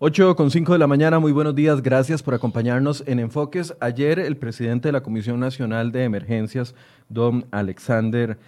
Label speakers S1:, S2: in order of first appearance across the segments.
S1: 8 con 5 de la mañana, muy buenos días, gracias por acompañarnos en Enfoques. Ayer el presidente de la Comisión Nacional de Emergencias, don Alexander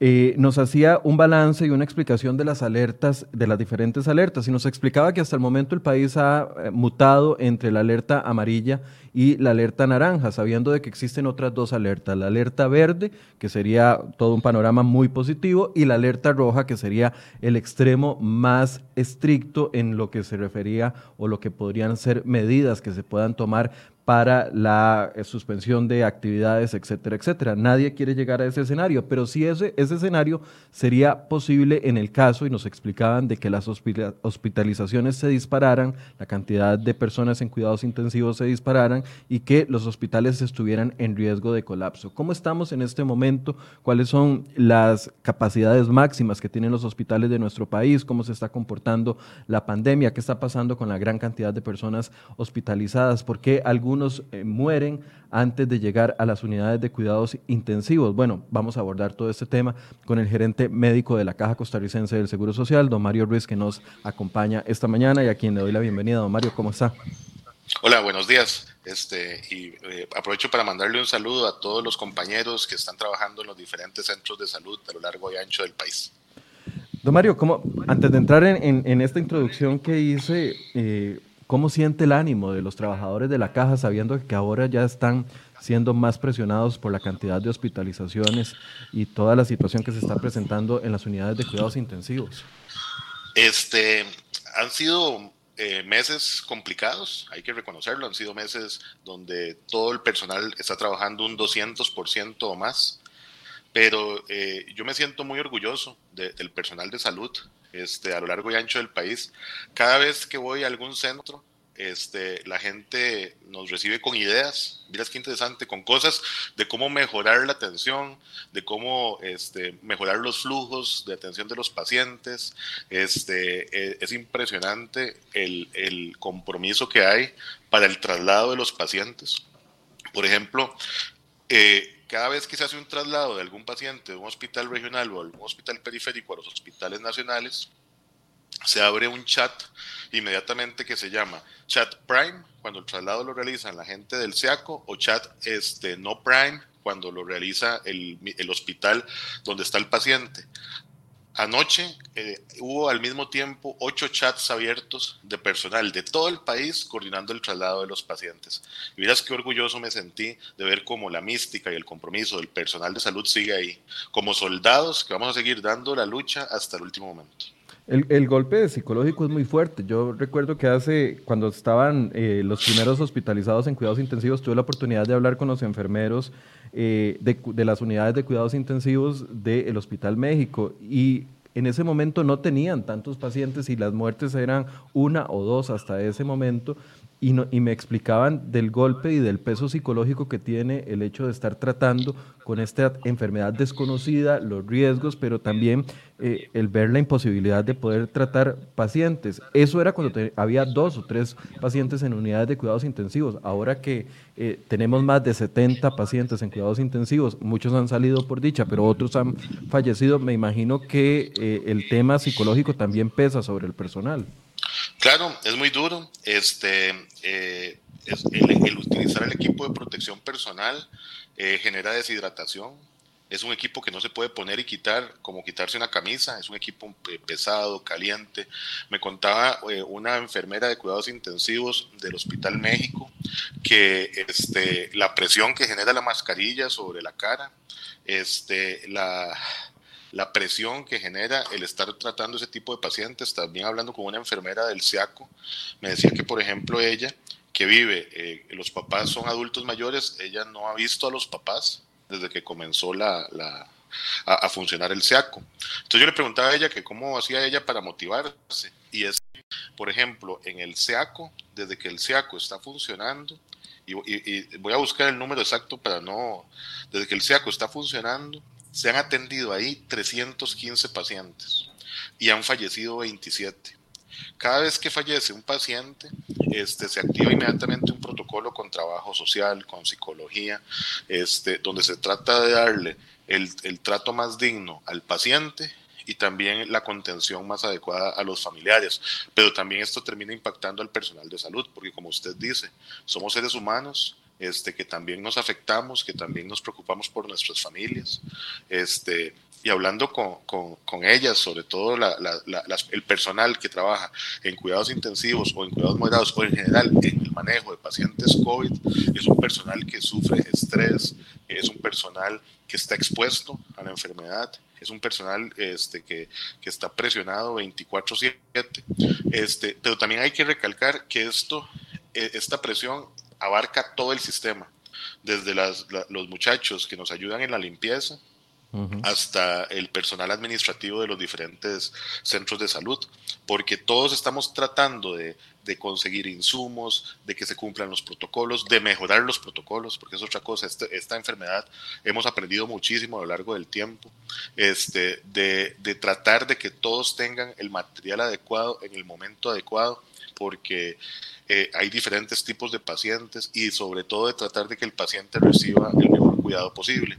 S1: eh, nos hacía un balance y una explicación de las alertas, de las diferentes alertas, y nos explicaba que hasta el momento el país ha eh, mutado entre la alerta amarilla y la alerta naranja, sabiendo de que existen otras dos alertas, la alerta verde, que sería todo un panorama muy positivo, y la alerta roja, que sería el extremo más estricto en lo que se refería o lo que podrían ser medidas que se puedan tomar para la eh, suspensión de actividades, etcétera, etcétera. Nadie quiere llegar a ese escenario, pero si ese, ese escenario sería posible en el caso, y nos explicaban, de que las hospitalizaciones se dispararan, la cantidad de personas en cuidados intensivos se dispararan y que los hospitales estuvieran en riesgo de colapso. ¿Cómo estamos en este momento? ¿Cuáles son las capacidades máximas que tienen los hospitales de nuestro país? ¿Cómo se está comportando la pandemia? ¿Qué está pasando con la gran cantidad de personas hospitalizadas? ¿Por qué algunos eh, mueren antes de llegar a las unidades de cuidados intensivos. Bueno, vamos a abordar todo este tema con el gerente médico de la Caja Costarricense del Seguro Social, don Mario Ruiz, que nos acompaña esta mañana y a quien le doy la bienvenida. Don Mario, ¿cómo está?
S2: Hola, buenos días. Este, y eh, aprovecho para mandarle un saludo a todos los compañeros que están trabajando en los diferentes centros de salud a lo largo y ancho del país.
S1: Don Mario, ¿cómo, antes de entrar en, esta introducción que hice, eh, ¿Cómo siente el ánimo de los trabajadores de la caja sabiendo que ahora ya están siendo más presionados por la cantidad de hospitalizaciones y toda la situación que se está presentando en las unidades de cuidados intensivos?
S2: Este, han sido eh, meses complicados, hay que reconocerlo, han sido meses donde todo el personal está trabajando un 200% o más, pero eh, yo me siento muy orgulloso del personal de salud este, a lo largo y ancho del país. Cada vez que voy a algún centro, este, la gente nos recibe con ideas, miras qué interesante, con cosas de cómo mejorar la atención, de cómo este, mejorar los flujos de atención de los pacientes. Este, e, es impresionante el, compromiso que hay para el traslado de los pacientes. Por ejemplo, eh, cada vez que se hace un traslado de algún paciente de un hospital regional o algún hospital periférico a los hospitales nacionales, se abre un chat inmediatamente que se llama Chat Prime, cuando el traslado lo realizan la gente del SEACO, o Chat este, No Prime, cuando lo realiza el, el hospital donde está el paciente. Anoche eh, hubo al mismo tiempo ocho chats abiertos de personal de todo el país coordinando el traslado de los pacientes. Y miras qué orgulloso me sentí de ver cómo la mística y el compromiso del personal de salud sigue ahí, como soldados que vamos a seguir dando la lucha hasta el último momento.
S1: El, golpe psicológico es muy fuerte. Yo recuerdo que hace, cuando estaban eh, los primeros hospitalizados en cuidados intensivos, tuve la oportunidad de hablar con los enfermeros eh, de, las unidades de cuidados intensivos del Hospital México y en ese momento no tenían tantos pacientes y las muertes eran una o dos hasta ese momento y, y, me explicaban del golpe y del peso psicológico que tiene el hecho de estar tratando con esta enfermedad desconocida, los riesgos, pero también eh, el ver la imposibilidad de poder tratar pacientes. Eso era cuando había dos o tres pacientes en unidades de cuidados intensivos. Ahora que eh, tenemos más de 70 pacientes en cuidados intensivos, muchos han salido por dicha, pero otros han fallecido, me imagino que eh, el tema psicológico también pesa sobre el personal.
S2: Claro, es muy duro. Este, eh, el, utilizar el equipo de protección personal eh, genera deshidratación. Es un equipo que no se puede poner y quitar como quitarse una camisa. Es un equipo eh, pesado, caliente. Me contaba una enfermera de cuidados intensivos del Hospital México que este, la presión que genera la mascarilla sobre la cara, este, la, la presión que genera el estar tratando ese tipo de pacientes. También hablando con una enfermera del SIACO, me decía que, por ejemplo, ella, que vive, eh, los papás son adultos mayores, ella no ha visto a los papás desde que comenzó la, a, funcionar el SIACO. Entonces yo le preguntaba a ella que cómo hacía ella para motivarse. Y es, por ejemplo, en el SIACO, desde que el SIACO está funcionando, y, y voy a buscar el número exacto para no, desde que el SIACO está funcionando, se han atendido ahí 315 pacientes y han fallecido 27. Cada vez que fallece un paciente, este, se activa inmediatamente un protocolo con trabajo social, con psicología, este, donde se trata de darle el, el trato más digno al paciente y también la contención más adecuada a los familiares. Pero también esto termina impactando al personal de salud, porque como usted dice, somos seres humanos, este, que también nos afectamos, que también nos preocupamos por nuestras familias. Este, y hablando con, con, con ellas, sobre todo la, la, el personal que trabaja en cuidados intensivos o en cuidados moderados o en general en el manejo de pacientes COVID, es un personal que sufre estrés, es un personal que está expuesto a la enfermedad, es un personal este, que, que está presionado 24/7, este, pero también hay que recalcar que esto, e, esta presión abarca todo el sistema, desde las, los muchachos que nos ayudan en la limpieza, hasta el personal administrativo de los diferentes centros de salud, porque todos estamos tratando de, de, conseguir insumos, de que se cumplan los protocolos, de mejorar los protocolos, porque es otra cosa, este, esta enfermedad hemos aprendido muchísimo a lo largo del tiempo, este, de, de tratar de que todos tengan el material adecuado en el momento adecuado, porque eh, hay diferentes tipos de pacientes y sobre todo de tratar de que el paciente reciba el mejor cuidado posible.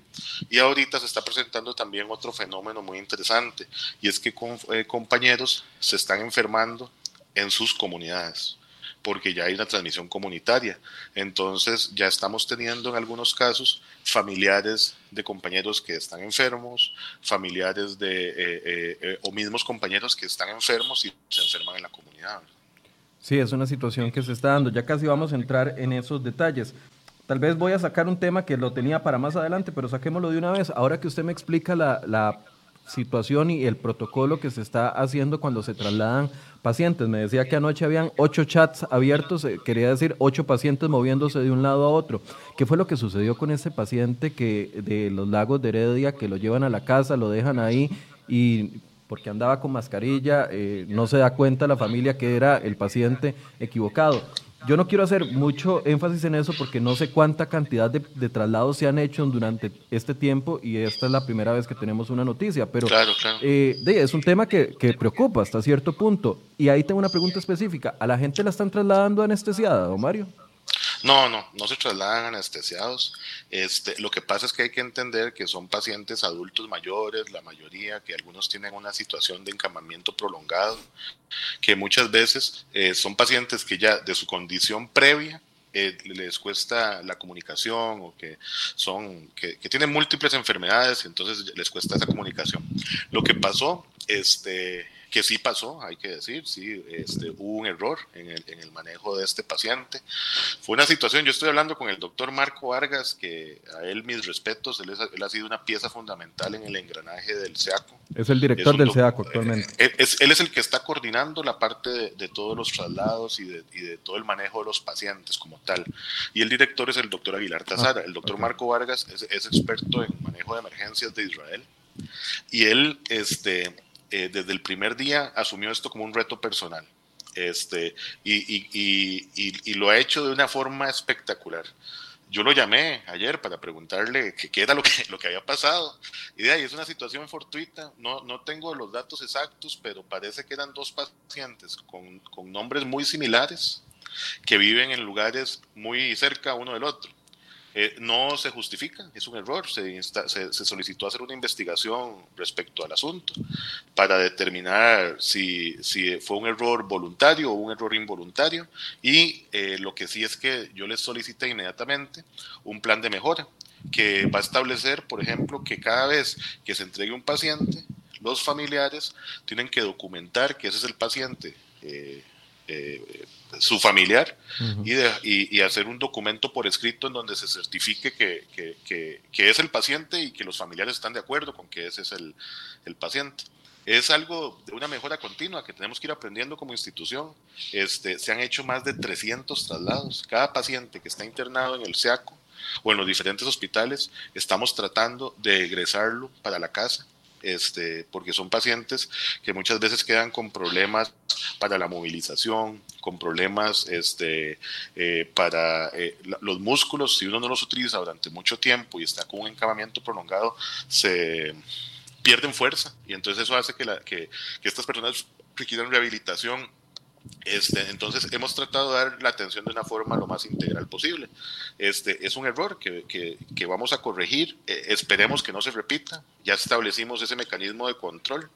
S2: Y ahorita se está presentando también otro fenómeno muy interesante y es que eh, compañeros se están enfermando en sus comunidades porque ya hay una transmisión comunitaria. Entonces ya estamos teniendo en algunos casos familiares de compañeros que están enfermos, familiares de, eh, o mismos compañeros que están enfermos y se enferman en la comunidad.
S1: Sí, es una situación que se está dando. Ya casi vamos a entrar en esos detalles. Tal vez voy a sacar un tema que lo tenía para más adelante, pero saquémoslo de una vez. Ahora que usted me explica la, situación y el protocolo que se está haciendo cuando se trasladan pacientes. Me decía que anoche habían ocho chats abiertos, eh, quería decir ocho pacientes moviéndose de un lado a otro. ¿Qué fue lo que sucedió con ese paciente que de los lagos de Heredia, que lo llevan a la casa, lo dejan ahí y porque andaba con mascarilla, eh, no se da cuenta la familia que era el paciente equivocado. Yo no quiero hacer mucho énfasis en eso porque no sé cuánta cantidad de, traslados se han hecho durante este tiempo y esta es la primera vez que tenemos una noticia, pero eh, es un tema que, que, preocupa hasta cierto punto. Y ahí tengo una pregunta específica. ¿A la gente la están trasladando anestesiada, don Mario?
S2: No, no, no se trasladan anestesiados. Este, lo que pasa es que hay que entender que son pacientes adultos mayores, la mayoría, que algunos tienen una situación de encamamiento prolongado, que muchas veces eh, son pacientes que ya de su condición previa eh, les cuesta la comunicación o que son que, que, tienen múltiples enfermedades, entonces les cuesta esa comunicación. Lo que pasó, este que sí pasó, hay que decir, sí, este, hubo un error en el, en el, manejo de este paciente. Fue una situación, yo estoy hablando con el doctor Marco Vargas, que a él mis respetos, él, él ha sido una pieza fundamental en el engranaje del SEACO.
S1: Es el director del SEACO actualmente.
S2: Eh, es, él es el que está coordinando la parte de, todos los traslados y de, y de, todo el manejo de los pacientes como tal. Y el director es el doctor Aguilar Tazara. Ah, el doctor Marco Vargas es, es experto en manejo de emergencias de Israel. Y él, este, eh, desde el primer día asumió esto como un reto personal este, y, y, y, lo ha hecho de una forma espectacular. Yo lo llamé ayer para preguntarle qué, era lo que, lo que había pasado. Y de ahí es una situación fortuita. No, no tengo los datos exactos, pero parece que eran dos pacientes con, con nombres muy similares que viven en lugares muy cerca uno del otro. Eh, no se justifica, es un error. Se, se, solicitó hacer una investigación respecto al asunto para determinar si, si fue un error voluntario o un error involuntario. Y eh, lo que sí es que yo les solicité inmediatamente un plan de mejora que va a establecer, por ejemplo, que cada vez que se entregue un paciente, los familiares tienen que documentar que ese es el paciente. Eh, su familiar y, y, hacer un documento por escrito en donde se certifique que, que, que, es el paciente y que los familiares están de acuerdo con que ese es el, el, paciente. Es algo de una mejora continua que tenemos que ir aprendiendo como institución. Este, se han hecho más de 300 traslados. Cada paciente que está internado en el SEACO o en los diferentes hospitales, estamos tratando de egresarlo para la casa este, porque son pacientes que muchas veces quedan con problemas para la movilización, con problemas este, eh, para eh, los músculos, si uno no los utiliza durante mucho tiempo y está con un encamamiento prolongado, se pierden fuerza. Y entonces eso hace que, la, que, que estas personas requieran rehabilitación Este, entonces hemos tratado de dar la atención de una forma lo más integral posible. Este, es un error que, que, vamos a corregir, eh, esperemos que no se repita, ya establecimos ese mecanismo de control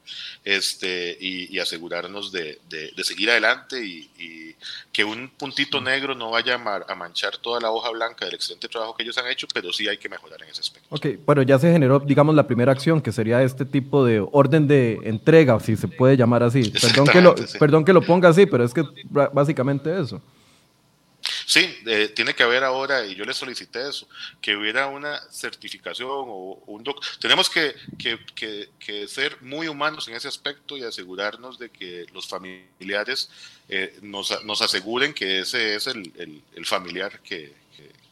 S2: este, y, asegurarnos de, de, seguir adelante y, y, que un puntito negro no vaya a, manchar toda la hoja blanca del excelente trabajo que ellos han hecho, pero sí hay que mejorar en ese aspecto.
S1: Ok, bueno, ya se generó, digamos, la primera acción, que sería este tipo de orden de entrega, si se puede llamar así. Perdón que, lo, perdón que lo ponga así, pero es que básicamente eso.
S2: Sí, eh, tiene que haber ahora, y yo le solicité eso, que hubiera una certificación o un doc. Tenemos que, que, ser muy humanos en ese aspecto y asegurarnos de que los familiares eh, nos, nos, aseguren que ese es el, el, familiar que,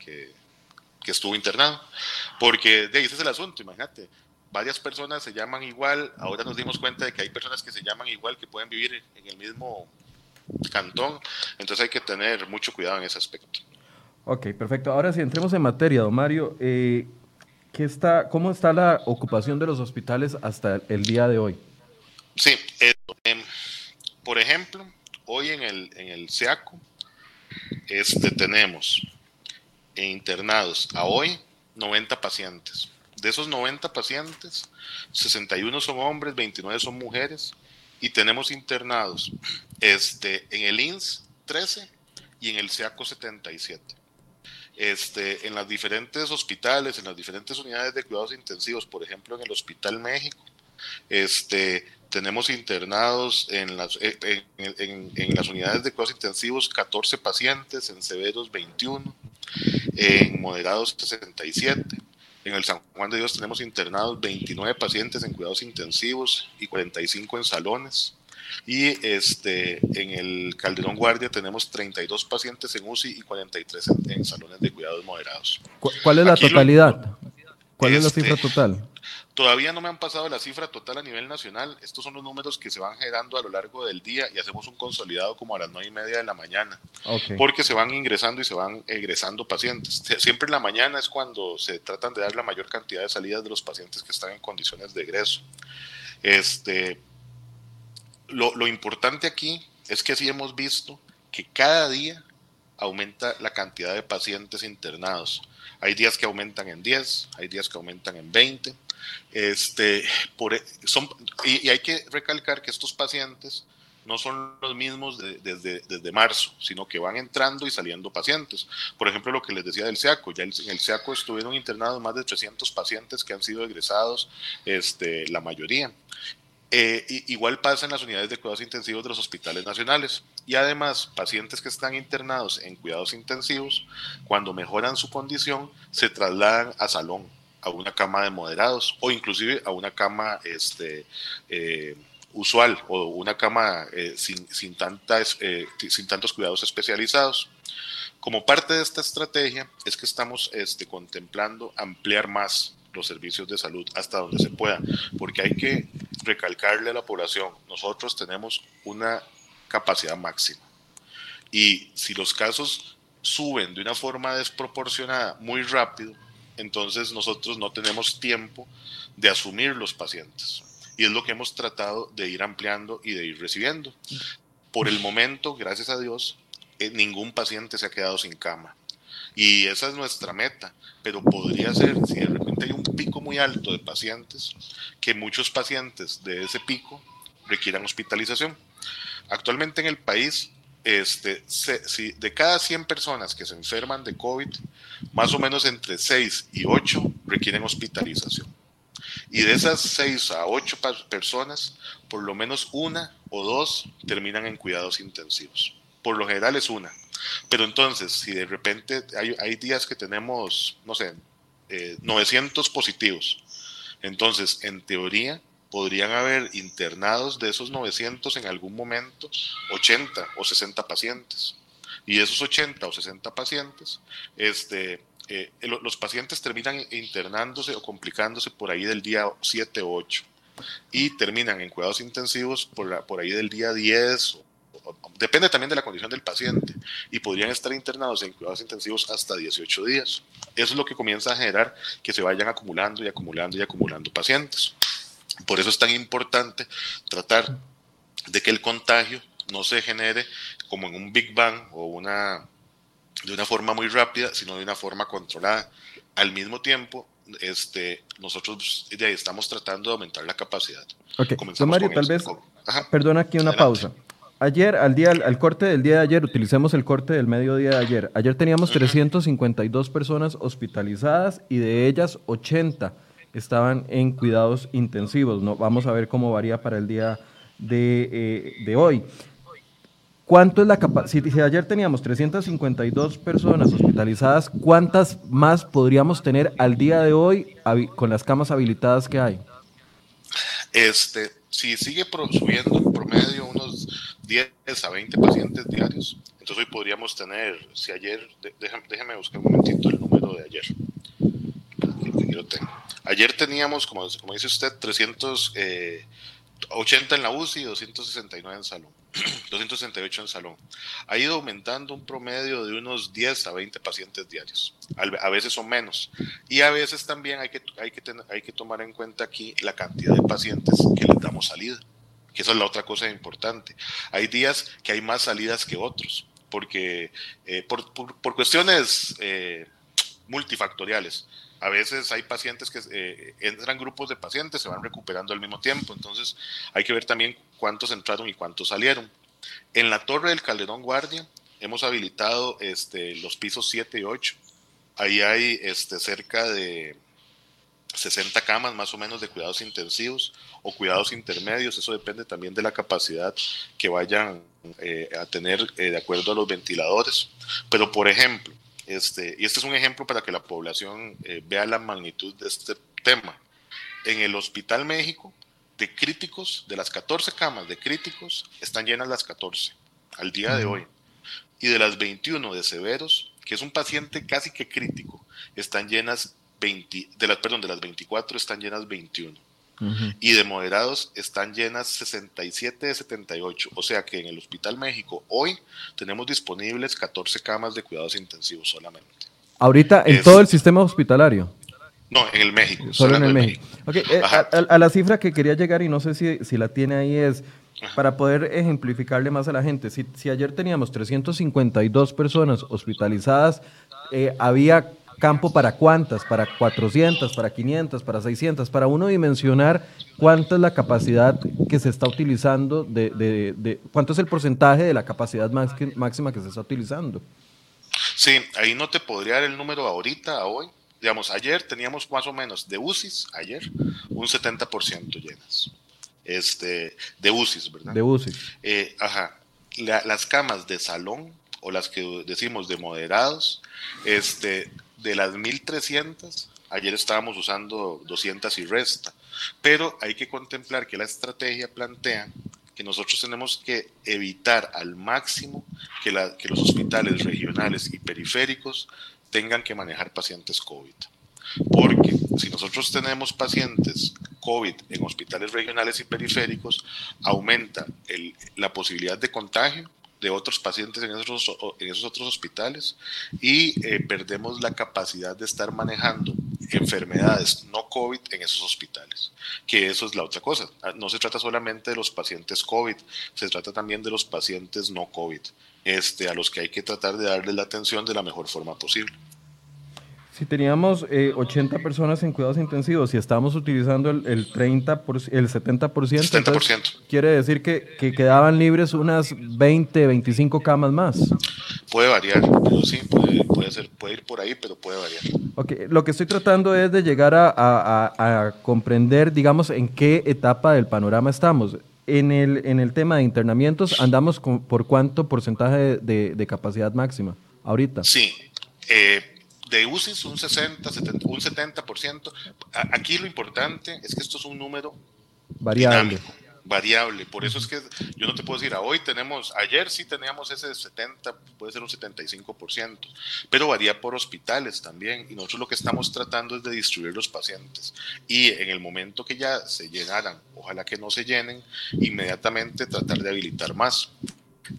S2: que, estuvo internado. Porque de ahí ese es el asunto, imagínate. Varias personas se llaman igual, ahora nos dimos cuenta de que hay personas que se llaman igual, que pueden vivir en el mismo cantón. Entonces hay que tener mucho cuidado en ese aspecto.
S1: Ok, perfecto. Ahora si entremos en materia, don Mario, eh, ¿qué está, ¿cómo está la ocupación de los hospitales hasta el día de hoy?
S2: Sí, em, por ejemplo, hoy en el, en el SEACO este, tenemos internados a hoy 90 pacientes. De esos 90 pacientes, 61 son hombres, 29 son mujeres y tenemos internados este, en el INS 13 y en el SEACO 77. Este, en las diferentes hospitales, en las diferentes unidades de cuidados intensivos, por ejemplo en el Hospital México, este, tenemos internados en las, eh, en, las unidades de cuidados intensivos 14 pacientes, en severos 21, en moderados 67. En el San Juan de Dios tenemos internados 29 pacientes en cuidados intensivos y 45 en salones. Y este, en el Calderón Guardia tenemos 32 pacientes en UCI y 43 en, salones de cuidados moderados.
S1: ¿Cuál es la totalidad? ¿Cuál es la cifra este, total?
S2: Todavía no me han pasado la cifra total a nivel nacional. Estos son los números que se van generando a lo largo del día y hacemos un consolidado como a las nueve y media de la mañana. Porque se van ingresando y se van egresando pacientes. Siempre en la mañana es cuando se tratan de dar la mayor cantidad de salidas de los pacientes que están en condiciones de egreso. Este, lo, lo importante aquí es que sí hemos visto que cada día aumenta la cantidad de pacientes internados. Hay días que aumentan en 10, hay días que aumentan en 20. Este, e, y, hay que recalcar que estos pacientes no son los mismos desde, desde marzo, sino que van entrando y saliendo pacientes. Por ejemplo, lo que les decía del SEACO, ya en el SEACO estuvieron internados más de 300 pacientes que han sido egresados, este, la mayoría. Eh, igual pasa en las unidades de cuidados intensivos de los hospitales nacionales. Y además, pacientes que están internados en cuidados intensivos, cuando mejoran su condición, se trasladan a salón a una cama de moderados o inclusive a una cama este, eh, usual o una cama eh, sin, sin, tantas, eh, sin tantos cuidados especializados. Como parte de esta estrategia es que estamos este, contemplando ampliar más los servicios de salud hasta donde se pueda, porque hay que recalcarle a la población, nosotros tenemos una capacidad máxima. Y si los casos suben de una forma desproporcionada muy rápido, entonces nosotros no tenemos tiempo de asumir los pacientes. Y es lo que hemos tratado de ir ampliando y de ir recibiendo. Por el momento, gracias a Dios, eh, ningún paciente se ha quedado sin cama. Y esa es nuestra meta, pero podría ser, si de repente hay un pico muy alto de pacientes, que muchos pacientes de ese pico requieran hospitalización. Actualmente en el país este, de cada 100 personas que se enferman de COVID, más o menos entre 6 y 8 requieren hospitalización. Y de esas 6 a 8 personas, por lo menos una o dos terminan en cuidados intensivos. Por lo general es una. Pero entonces, si de repente hay, días que tenemos, no sé, 900 eh, positivos, entonces en teoría podrían haber internados de esos 900 en algún momento 80 o 60 pacientes. Y esos 80 o 60 pacientes, este, eh, los pacientes terminan internándose o complicándose por ahí del día 7 o 8 y terminan en cuidados intensivos por, por ahí del día 10 depende también de la condición del paciente y podrían estar internados en cuidados intensivos hasta 18 días. Eso es lo que comienza a generar que se vayan acumulando y acumulando y acumulando pacientes. Por eso es tan importante tratar de que el contagio no se genere como en un Big Bang o una de una forma muy rápida, sino de una forma controlada. Al mismo tiempo, este, nosotros estamos tratando de aumentar la capacidad.
S1: Ok, Mario, tal vez, perdona aquí una pausa. Ayer, al, día, al, corte del día de ayer, utilicemos el corte del mediodía de ayer. Ayer teníamos 352 personas hospitalizadas y de ellas 80 estaban en cuidados intensivos. ¿no? Vamos a ver cómo varía para el día de, eh, de hoy. ¿Cuánto es la capacidad? Si, ayer teníamos 352 personas hospitalizadas, ¿cuántas más podríamos tener al día de hoy con las camas habilitadas que hay?
S2: Este, si sigue subiendo en promedio unos 10 a 20 pacientes diarios, entonces hoy podríamos tener, si ayer, déjeme, buscar un momentito el número de ayer. Aquí lo tengo. Ayer teníamos, como, como dice usted, 380 eh, en la UCI y 269 en salón. 268 en salón. Ha ido aumentando un promedio de unos 10 a 20 pacientes diarios. A veces son menos. Y a veces también hay que, hay que, hay que tomar en cuenta aquí la cantidad de pacientes que les damos salida. Que esa es la otra cosa importante. Hay días que hay más salidas que otros. Porque eh, por, por, cuestiones eh, multifactoriales a veces hay pacientes que eh, entran grupos de pacientes, se van recuperando al mismo tiempo, entonces hay que ver también cuántos entraron y cuántos salieron. En la torre del Calderón Guardia hemos habilitado este, los pisos 7 y 8. Ahí hay este, cerca de 60 camas más o menos de cuidados intensivos o cuidados intermedios, eso depende también de la capacidad que vayan eh, a tener eh, de acuerdo a los ventiladores. Pero por ejemplo, este, y este es un ejemplo para que la población eh, vea la magnitud de este tema. En el Hospital México, de críticos, de las 14 camas de críticos, están llenas las 14 al día de hoy. Y de las 21 de severos, que es un paciente casi que crítico, están llenas 20, de las, perdón, de las 24 están llenas 21. Y de moderados están llenas 67 de 78. O sea que en el Hospital México hoy tenemos disponibles 14 camas de cuidados intensivos solamente.
S1: Ahorita en todo el sistema hospitalario.
S2: No, en el México.
S1: Solo en el México. Eh, a, la cifra que quería llegar y no sé si, si la tiene ahí es para poder ejemplificarle más a la gente. Si, si ayer teníamos 352 personas hospitalizadas, eh, había campo para cuántas, para 400, para 500, para 600, para uno dimensionar cuánta es la capacidad que se está utilizando, de, de, cuánto es el porcentaje de la capacidad máxima que se está utilizando.
S2: Sí, ahí no te podría dar el número ahorita, a hoy. Digamos, ayer teníamos más o menos de UCIs, ayer, un 70% llenas. Este, de UCIs, ¿verdad?
S1: De UCIs.
S2: Eh, ajá. las camas de salón o las que decimos de moderados, este, de las 1300, ayer estábamos usando 200 y resta, pero hay que contemplar que la estrategia plantea que nosotros tenemos que evitar al máximo que, los hospitales regionales y periféricos tengan que manejar pacientes COVID. Porque si nosotros tenemos pacientes COVID en hospitales regionales y periféricos, aumenta la posibilidad de contagio de otros pacientes en esos, otros hospitales y eh, perdemos la capacidad de estar manejando enfermedades no COVID en esos hospitales, que eso es la otra cosa. Ah, no se trata solamente de los pacientes COVID, se trata también de los pacientes no COVID, este, a los que hay que tratar de darles la atención de la mejor forma posible.
S1: Si teníamos 80 eh, personas en cuidados intensivos y estábamos utilizando el, 30 el 70%, quiere decir que, quedaban libres unas 20, 25 camas más.
S2: Puede variar, pero sí, puede, ser, puede ir por ahí, pero puede variar.
S1: Okay. Lo que estoy tratando es de llegar a, comprender, digamos, en qué etapa del panorama estamos. En el, en el tema de internamientos, andamos por cuánto porcentaje de, de capacidad máxima ahorita.
S2: Sí. Eh, de UCIs un 60, 70, un 70%. Aquí lo importante es que esto es un número
S1: variable.
S2: variable. Por eso es que yo no te puedo decir, a hoy tenemos, ayer sí teníamos ese 70, puede ser un 75%, pero varía por hospitales también. Y nosotros lo que estamos tratando es de distribuir los pacientes. Y en el momento que ya se llenaran, ojalá que no se llenen, inmediatamente tratar de habilitar más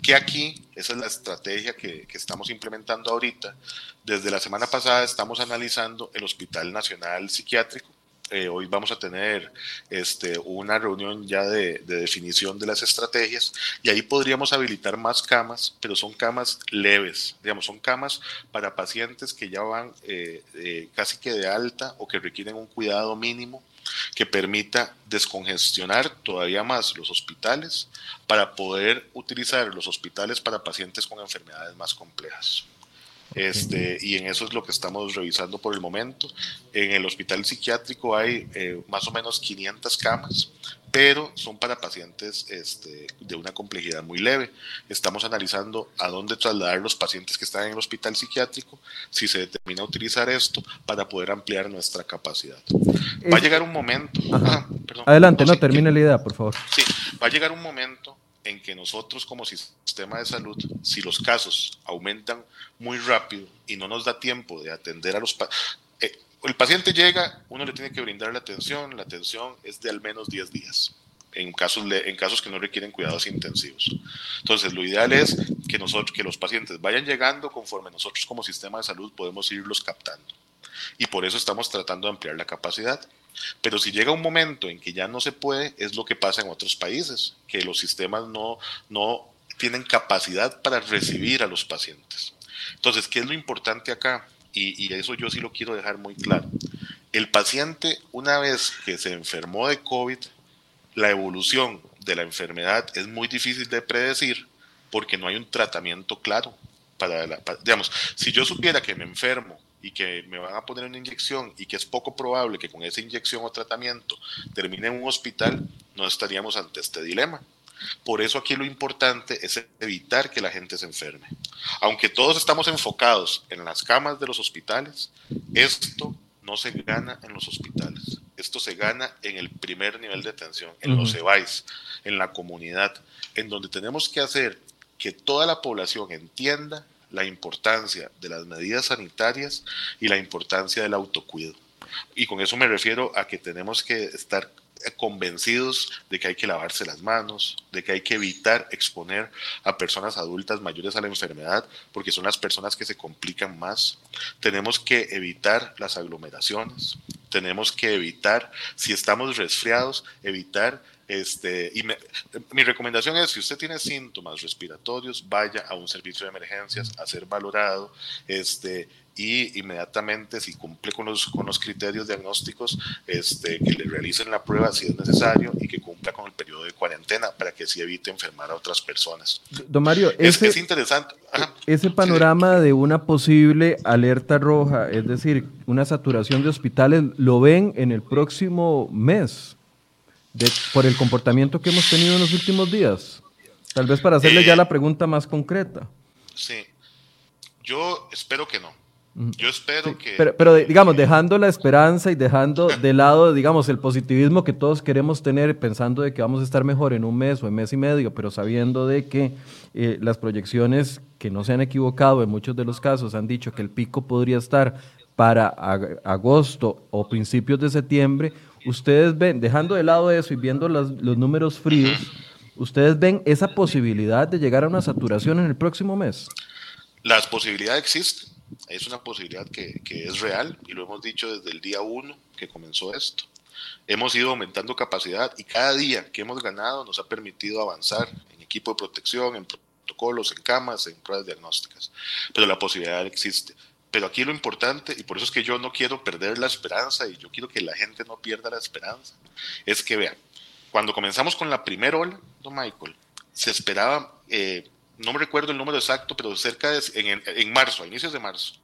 S2: que aquí, esa es la estrategia que, estamos implementando ahorita. Desde la semana pasada estamos analizando el Hospital Nacional Psiquiátrico Eh, hoy vamos a tener este, una reunión ya de, definición de las estrategias y ahí podríamos habilitar más camas, pero son camas leves, digamos, son camas para pacientes que ya van eh, eh, casi que de alta o que requieren un cuidado mínimo que permita descongestionar todavía más los hospitales para poder utilizar los hospitales para pacientes con enfermedades más complejas. Este, y en eso es lo que estamos revisando por el momento. En el hospital psiquiátrico hay eh, más o menos 500 camas, pero son para pacientes este, de una complejidad muy leve. Estamos analizando a dónde trasladar los pacientes que están en el hospital psiquiátrico, si se determina utilizar esto para poder ampliar nuestra capacidad. Va a llegar un momento.
S1: Adelante, no, termine la idea, por favor.
S2: Sí, va a llegar un momento en que nosotros como sistema de salud, si los casos aumentan muy rápido y no nos da tiempo de atender a los pacientes, el paciente llega, uno le tiene que brindar la atención, la atención es de al menos 10 días. En casos, en casos que no requieren cuidados intensivos. Entonces, lo ideal es que, nosotros, que los pacientes vayan llegando conforme nosotros como sistema de salud podemos irlos captando. Y por eso estamos tratando de ampliar la capacidad. Pero si llega un momento en que ya no se puede, es lo que pasa en otros países, que los sistemas no, no tienen capacidad para recibir a los pacientes. Entonces, ¿qué es lo importante acá? Y, eso yo sí lo quiero dejar muy claro. El paciente, una vez que se enfermó de COVID, la evolución de la enfermedad es muy difícil de predecir porque no hay un tratamiento claro. Para, la, digamos, si yo supiera que me enfermo y que me van a poner una inyección y que es poco probable que con esa inyección o tratamiento termine en un hospital, no estaríamos ante este dilema. Por eso aquí lo importante es evitar que la gente se enferme. Aunque todos estamos enfocados en las camas de los hospitales, esto no se gana en los hospitales. Esto se gana en el primer nivel de atención, en los EVAIS, en la comunidad, en donde tenemos que hacer que toda la población entienda la importancia de las medidas sanitarias y la importancia del autocuido. Y con eso me refiero a que tenemos que estar convencidos de que hay que lavarse las manos, de que hay que evitar exponer a personas adultas mayores a la enfermedad, porque son las personas que se complican más. Tenemos que evitar las aglomeraciones, tenemos que evitar, si estamos resfriados, evitar este, y mi recomendación es, si usted tiene síntomas respiratorios, vaya a un servicio de emergencias a ser valorado este, y inmediatamente, si cumple con los, con los criterios diagnósticos, este, que le realicen la prueba si es necesario y que cumpla con el periodo de cuarentena para que así evite enfermar a otras personas.
S1: Don Mario,
S2: es, ese, es interesante.
S1: Ese panorama de una posible alerta roja, es decir, una saturación de hospitales, ¿lo ven en el próximo mes? Por el comportamiento que hemos tenido en los últimos días? Tal vez para hacerle ya eh, la pregunta más concreta.
S2: Sí, yo espero que no. Yo espero que...
S1: Pero, pero, digamos, dejando la esperanza y dejando de lado, digamos, el positivismo que todos queremos tener, pensando de que vamos a estar mejor en un mes o en mes y medio, pero sabiendo de que eh, las proyecciones que no se han equivocado en muchos de los casos han dicho que el pico podría estar para agosto o principios de septiembre, ustedes ven, dejando de lado eso y viendo los, números fríos, ¿ustedes ven esa posibilidad de llegar a una saturación en el próximo mes?
S2: Las posibilidades existen, es una posibilidad que, es real y lo hemos dicho desde el día uno que comenzó esto. Hemos ido aumentando capacidad y cada día que hemos ganado nos ha permitido avanzar en equipo de protección, en protocolos, en camas, en pruebas diagnósticas. Pero la posibilidad existe. Pero aquí lo importante, y por eso es que yo no quiero perder la esperanza y yo quiero que la gente no pierda la esperanza, es que vean, cuando comenzamos con la primera ola, don Michael, se esperaba, eh, no me recuerdo el número exacto, pero cerca de, en, marzo, a inicios de marzo,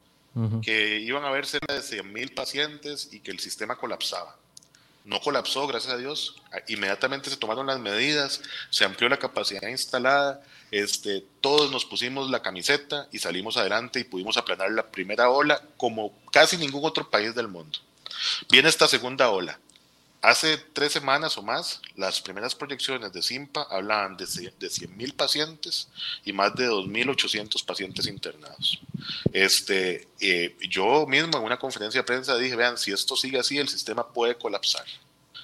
S2: que iban a haber cerca de 100 mil pacientes y que el sistema colapsaba. No colapsó, gracias a Dios. Inmediatamente se tomaron las medidas, se amplió la capacidad instalada, este, todos nos pusimos la camiseta y salimos adelante y pudimos aplanar la primera ola como casi ningún otro país del mundo. Viene esta segunda ola. Hace tres semanas o más, las primeras proyecciones de SIMPA hablaban de, de 100.000 pacientes y más de 2.800 pacientes internados. Este, eh, yo mismo en una conferencia de prensa dije, vean, si esto sigue así, el sistema puede colapsar.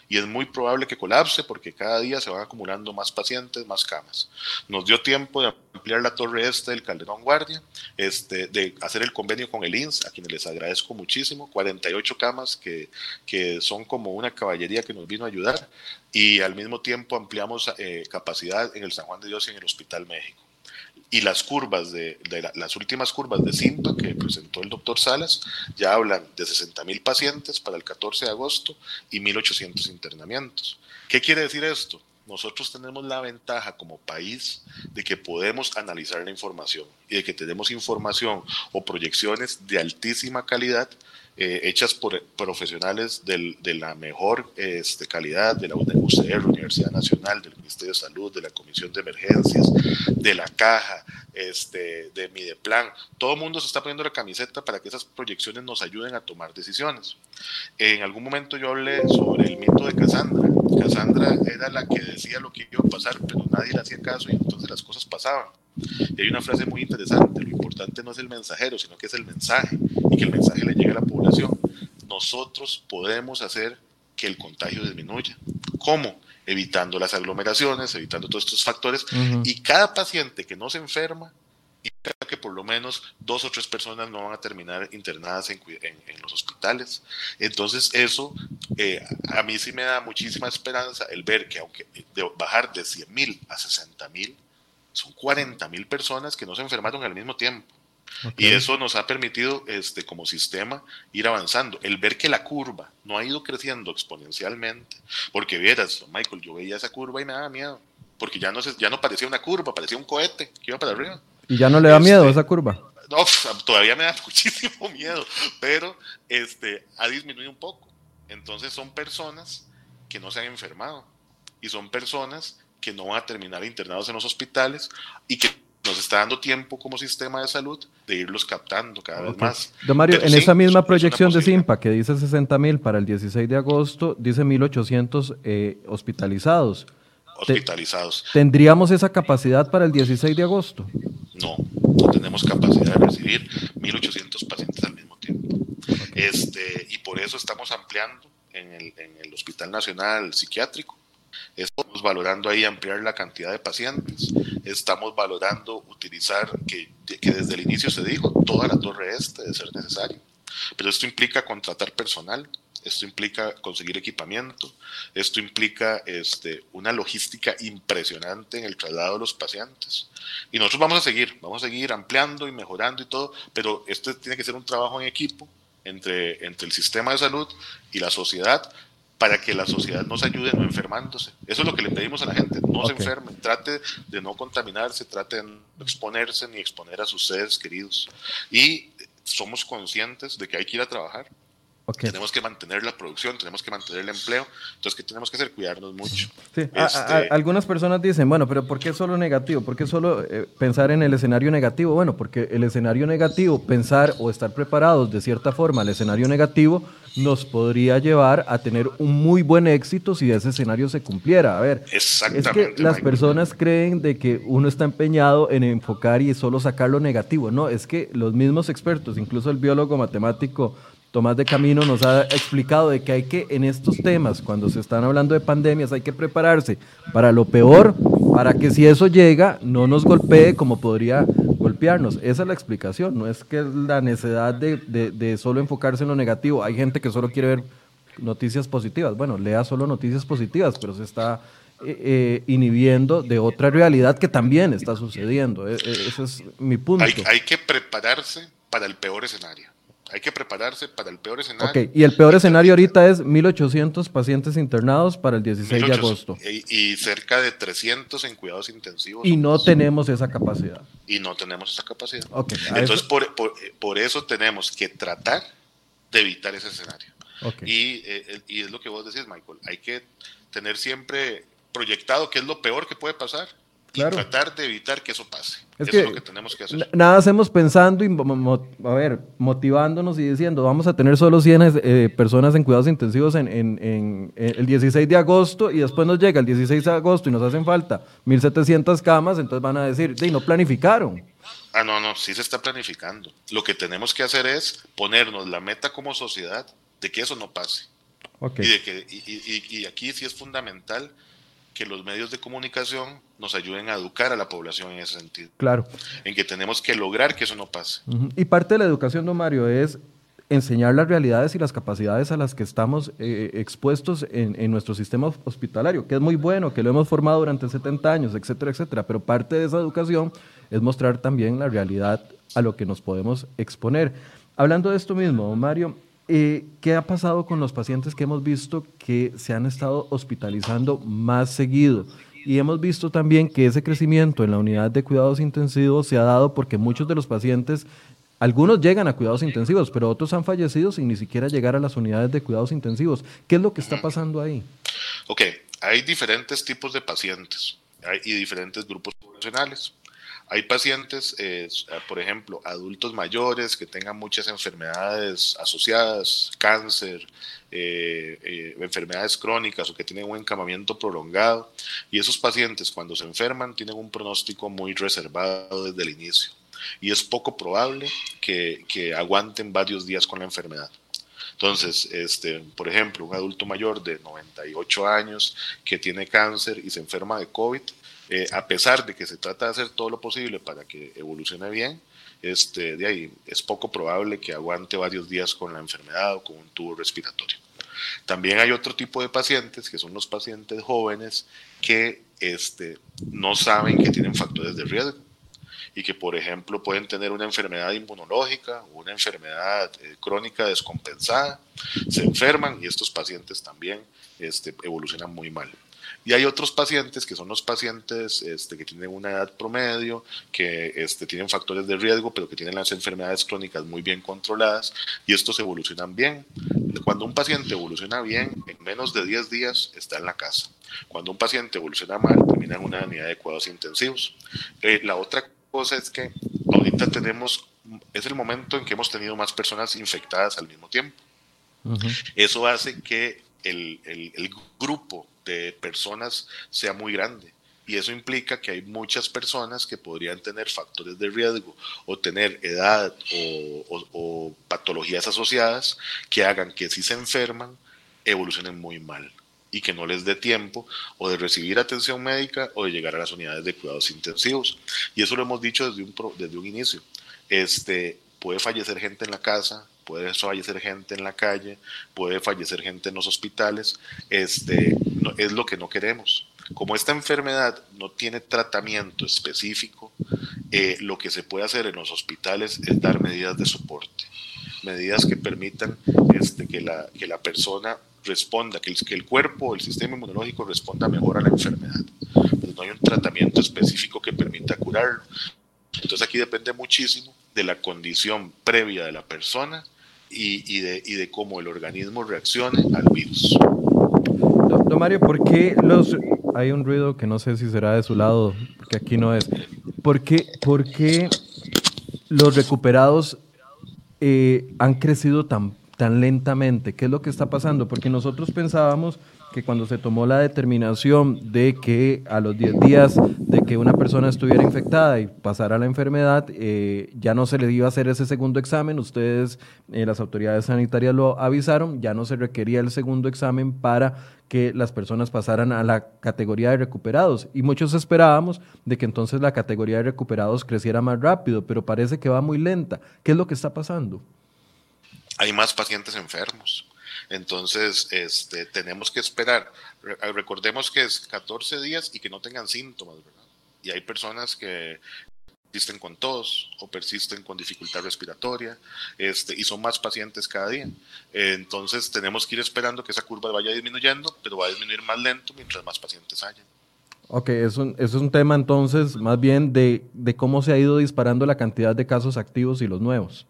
S2: Y es muy probable que colapse porque cada día se van acumulando más pacientes, más camas. Nos dio tiempo de ampliar la torre este del Calderón Guardia, este, de hacer el convenio con el INS, a quienes les agradezco muchísimo, 48 camas que, que son como una caballería que nos vino a ayudar y al mismo tiempo ampliamos eh, capacidad en el San Juan de Dios y en el Hospital México y las curvas de, las últimas curvas de SIMPA que presentó el doctor Salas ya hablan de 60 mil pacientes para el 14 de agosto y 1.800 internamientos. ¿Qué quiere decir esto? Nosotros tenemos la ventaja como país de que podemos analizar la información y de que tenemos información o proyecciones de altísima calidad eh, hechas por profesionales de la mejor este, calidad, de la UCR, Universidad Nacional, del Ministerio de Salud, de la Comisión de Emergencias, de la Caja, este, de Mideplan. Todo el mundo se está poniendo la camiseta para que esas proyecciones nos ayuden a tomar decisiones. En algún momento yo hablé sobre el mito de Cassandra. Cassandra era la que decía lo que iba a pasar, pero nadie le hacía caso y entonces las cosas pasaban. Y hay una frase muy interesante, lo importante no es el mensajero, sino que es el mensaje y que el mensaje le llegue a la población. Nosotros podemos hacer que el contagio disminuya. ¿Cómo? Evitando las aglomeraciones, evitando todos estos factores y cada paciente que no se enferma, que por lo menos dos o tres personas no van a terminar internadas en, los hospitales. Entonces eso eh, a mí sí me da muchísima esperanza el ver que aunque de bajar de 100 mil a 60 mil, son 40 mil personas que no se enfermaron al mismo tiempo. Y eso nos ha permitido, este, como sistema, ir avanzando. El ver que la curva no ha ido creciendo exponencialmente, porque vieras, Michael, yo veía esa curva y me daba miedo, porque ya no, se, ya no parecía una curva, parecía un cohete que iba para arriba.
S1: ¿Y ya no le da miedo este, esa curva?
S2: No, todavía me da muchísimo miedo, pero este, ha disminuido un poco. Entonces son personas que no se han enfermado y son personas que no van a terminar internados en los hospitales y que nos está dando tiempo como sistema de salud de irlos captando cada vez más.
S1: Don Mario, en esa misma proyección de SIMPA que dice 60 mil para el 16 de agosto, dice 1.800 eh, hospitalizados.
S2: Hospitalizados.
S1: ¿Tendríamos esa capacidad para el 16 de agosto?
S2: No, no tenemos capacidad de recibir 1.800 pacientes al mismo tiempo. Este, y por eso estamos ampliando en el, en el Hospital Nacional Psiquiátrico Estamos valorando ahí ampliar la cantidad de pacientes, estamos valorando utilizar, que, que desde el inicio se dijo, toda la torre este de ser necesario. Pero esto implica contratar personal, esto implica conseguir equipamiento, esto implica este, una logística impresionante en el traslado de los pacientes. Y nosotros vamos a seguir, vamos a seguir ampliando y mejorando y todo, pero esto tiene que ser un trabajo en equipo entre, entre el sistema de salud y la sociedad para que la sociedad nos ayude no enfermándose. Eso es lo que le pedimos a la gente, no se enfermen, trate de no contaminarse, trate de no exponerse ni exponer a sus seres queridos. Y somos conscientes de que hay que ir a trabajar, tenemos que mantener la producción, tenemos que mantener el empleo. Entonces, ¿qué tenemos que hacer? Cuidarnos mucho.
S1: Este, algunas personas dicen, bueno, pero ¿por qué solo negativo? ¿Por qué solo eh, pensar en el escenario negativo? Bueno, porque el escenario negativo, pensar o estar preparados de cierta forma al escenario negativo, nos podría llevar a tener un muy buen éxito si ese escenario se cumpliera. A ver, es que las personas creen de que uno está empeñado en enfocar y solo sacar lo negativo. No, es que los mismos expertos, incluso el biólogo matemático Tomás de Camino nos ha explicado de que hay que, en estos temas, cuando se están hablando de pandemias, hay que prepararse para lo peor, para que si eso llega, no nos golpee como podría golpearnos. Esa es la explicación, no es que la necesidad de, de, solo enfocarse en lo negativo. Hay gente que solo quiere ver noticias positivas. Bueno, lea solo noticias positivas, pero se está eh, eh, inhibiendo de otra realidad que también está sucediendo. E, e, ese es mi punto.
S2: hay que prepararse para el peor escenario. Hay que prepararse para el peor escenario.
S1: Ok, y el peor escenario ahorita es 1.800 pacientes internados para el 16 de agosto.
S2: Y, cerca de 300 en cuidados intensivos.
S1: Y no tenemos esa capacidad.
S2: Y no tenemos esa capacidad. Okay, Entonces, por, por, eso tenemos que tratar de evitar ese escenario. Okay. Y, eh, y es lo que vos decís, Michael. Hay que tener siempre proyectado qué es lo peor que puede pasar tratar de evitar que eso pase. Es eso es lo que tenemos que hacer.
S1: Nada hacemos pensando y, a ver, motivándonos y diciendo, vamos a tener solo 100 eh, personas en cuidados intensivos en, el 16 de agosto y después nos llega el 16 de agosto y nos hacen falta 1.700 camas, entonces van a decir, sí, no planificaron.
S2: Ah, no, no, sí se está planificando. Lo que tenemos que hacer es ponernos la meta como sociedad de que eso no pase. Y, y, aquí sí es fundamental que los medios de comunicación nos ayuden a educar a la población en ese sentido.
S1: Claro.
S2: En que tenemos que lograr que eso no pase.
S1: Y parte de la educación, don Mario, es enseñar las realidades y las capacidades a las que estamos eh, expuestos en, en, nuestro sistema hospitalario, que es muy bueno, que lo hemos formado durante 70 años, etcétera, etcétera, pero parte de esa educación es mostrar también la realidad a lo que nos podemos exponer. Hablando de esto mismo, Mario, eh, ¿qué ha pasado con los pacientes que hemos visto que se han estado hospitalizando más seguido? Y hemos visto también que ese crecimiento en la unidad de cuidados intensivos se ha dado porque muchos de los pacientes, algunos llegan a cuidados intensivos, pero otros han fallecido sin ni siquiera llegar a las unidades de cuidados intensivos. ¿Qué es lo que está pasando ahí?
S2: Ok, hay diferentes tipos de pacientes y diferentes grupos poblacionales. Hay pacientes, eh, por ejemplo, adultos mayores que tengan muchas enfermedades asociadas, cáncer, eh, eh, enfermedades crónicas o que tienen un encamamiento prolongado. Y esos pacientes cuando se enferman tienen un pronóstico muy reservado desde el inicio. Y es poco probable que, que aguanten varios días con la enfermedad. Entonces, este, por ejemplo, un adulto mayor de 98 años que tiene cáncer y se enferma de COVID, eh, a pesar de que se trata de hacer todo lo posible para que evolucione bien, este, de ahí es poco probable que aguante varios días con la enfermedad o con un tubo respiratorio. También hay otro tipo de pacientes, que son los pacientes jóvenes, que este, no saben que tienen factores de riesgo y que, por ejemplo, pueden tener una enfermedad inmunológica o una enfermedad eh, crónica descompensada, se enferman y estos pacientes también este, evolucionan muy mal. Y hay otros pacientes que son los pacientes este, que tienen una edad promedio, que este, tienen factores de riesgo, pero que tienen las enfermedades crónicas muy bien controladas y estos evolucionan bien. Cuando un paciente evoluciona bien, en menos de 10 días está en la casa. Cuando un paciente evoluciona mal, termina en una unidad de cuidados intensivos. Eh, la otra cosa es que ahorita tenemos, es el momento en que hemos tenido más personas infectadas al mismo tiempo. Eso hace que el, el, grupo de personas sea muy grande. Y eso implica que hay muchas personas que podrían tener factores de riesgo o tener edad o, patologías asociadas que hagan que si se enferman evolucionen muy mal y que no les dé tiempo o de recibir atención médica o de llegar a las unidades de cuidados intensivos. Y eso lo hemos dicho desde un, desde un inicio. Este, puede fallecer gente en la casa, puede fallecer gente en la calle, puede fallecer gente en los hospitales, este, es lo que no queremos. Como esta enfermedad no tiene tratamiento específico, eh, lo que se puede hacer en los hospitales es dar medidas de soporte, medidas que permitan este, que, la, que la persona responda, que el, que el cuerpo, el sistema inmunológico responda mejor a la enfermedad. Pero no hay un tratamiento específico que permita curarlo. Entonces aquí depende muchísimo de la condición previa de la persona y, de, y de cómo el organismo reaccione al virus.
S1: Don, Mario, ¿por qué los... Hay un ruido que no sé si será de su lado, porque aquí no es. ¿Por qué, por qué los recuperados eh, han crecido tan, tan lentamente? ¿Qué es lo que está pasando? Porque nosotros pensábamos que cuando se tomó la determinación de que a los 10 días de que una persona estuviera infectada y pasara la enfermedad, eh, ya no se le iba a hacer ese segundo examen, ustedes, eh, las autoridades sanitarias lo avisaron, ya no se requería el segundo examen para que las personas pasaran a la categoría de recuperados. Y muchos esperábamos de que entonces la categoría de recuperados creciera más rápido, pero parece que va muy lenta. ¿Qué es lo que está pasando?
S2: Hay más pacientes enfermos entonces, este, tenemos que esperar. Recordemos que es 14 días y que no tengan síntomas, ¿verdad? Y hay personas que persisten con tos o persisten con dificultad respiratoria este, y son más pacientes cada día. Entonces tenemos que ir esperando que esa curva vaya disminuyendo, pero va a disminuir más lento mientras más pacientes haya.
S1: Ok, eso, eso es un tema entonces más bien de, de cómo se ha ido disparando la cantidad de casos activos y los nuevos.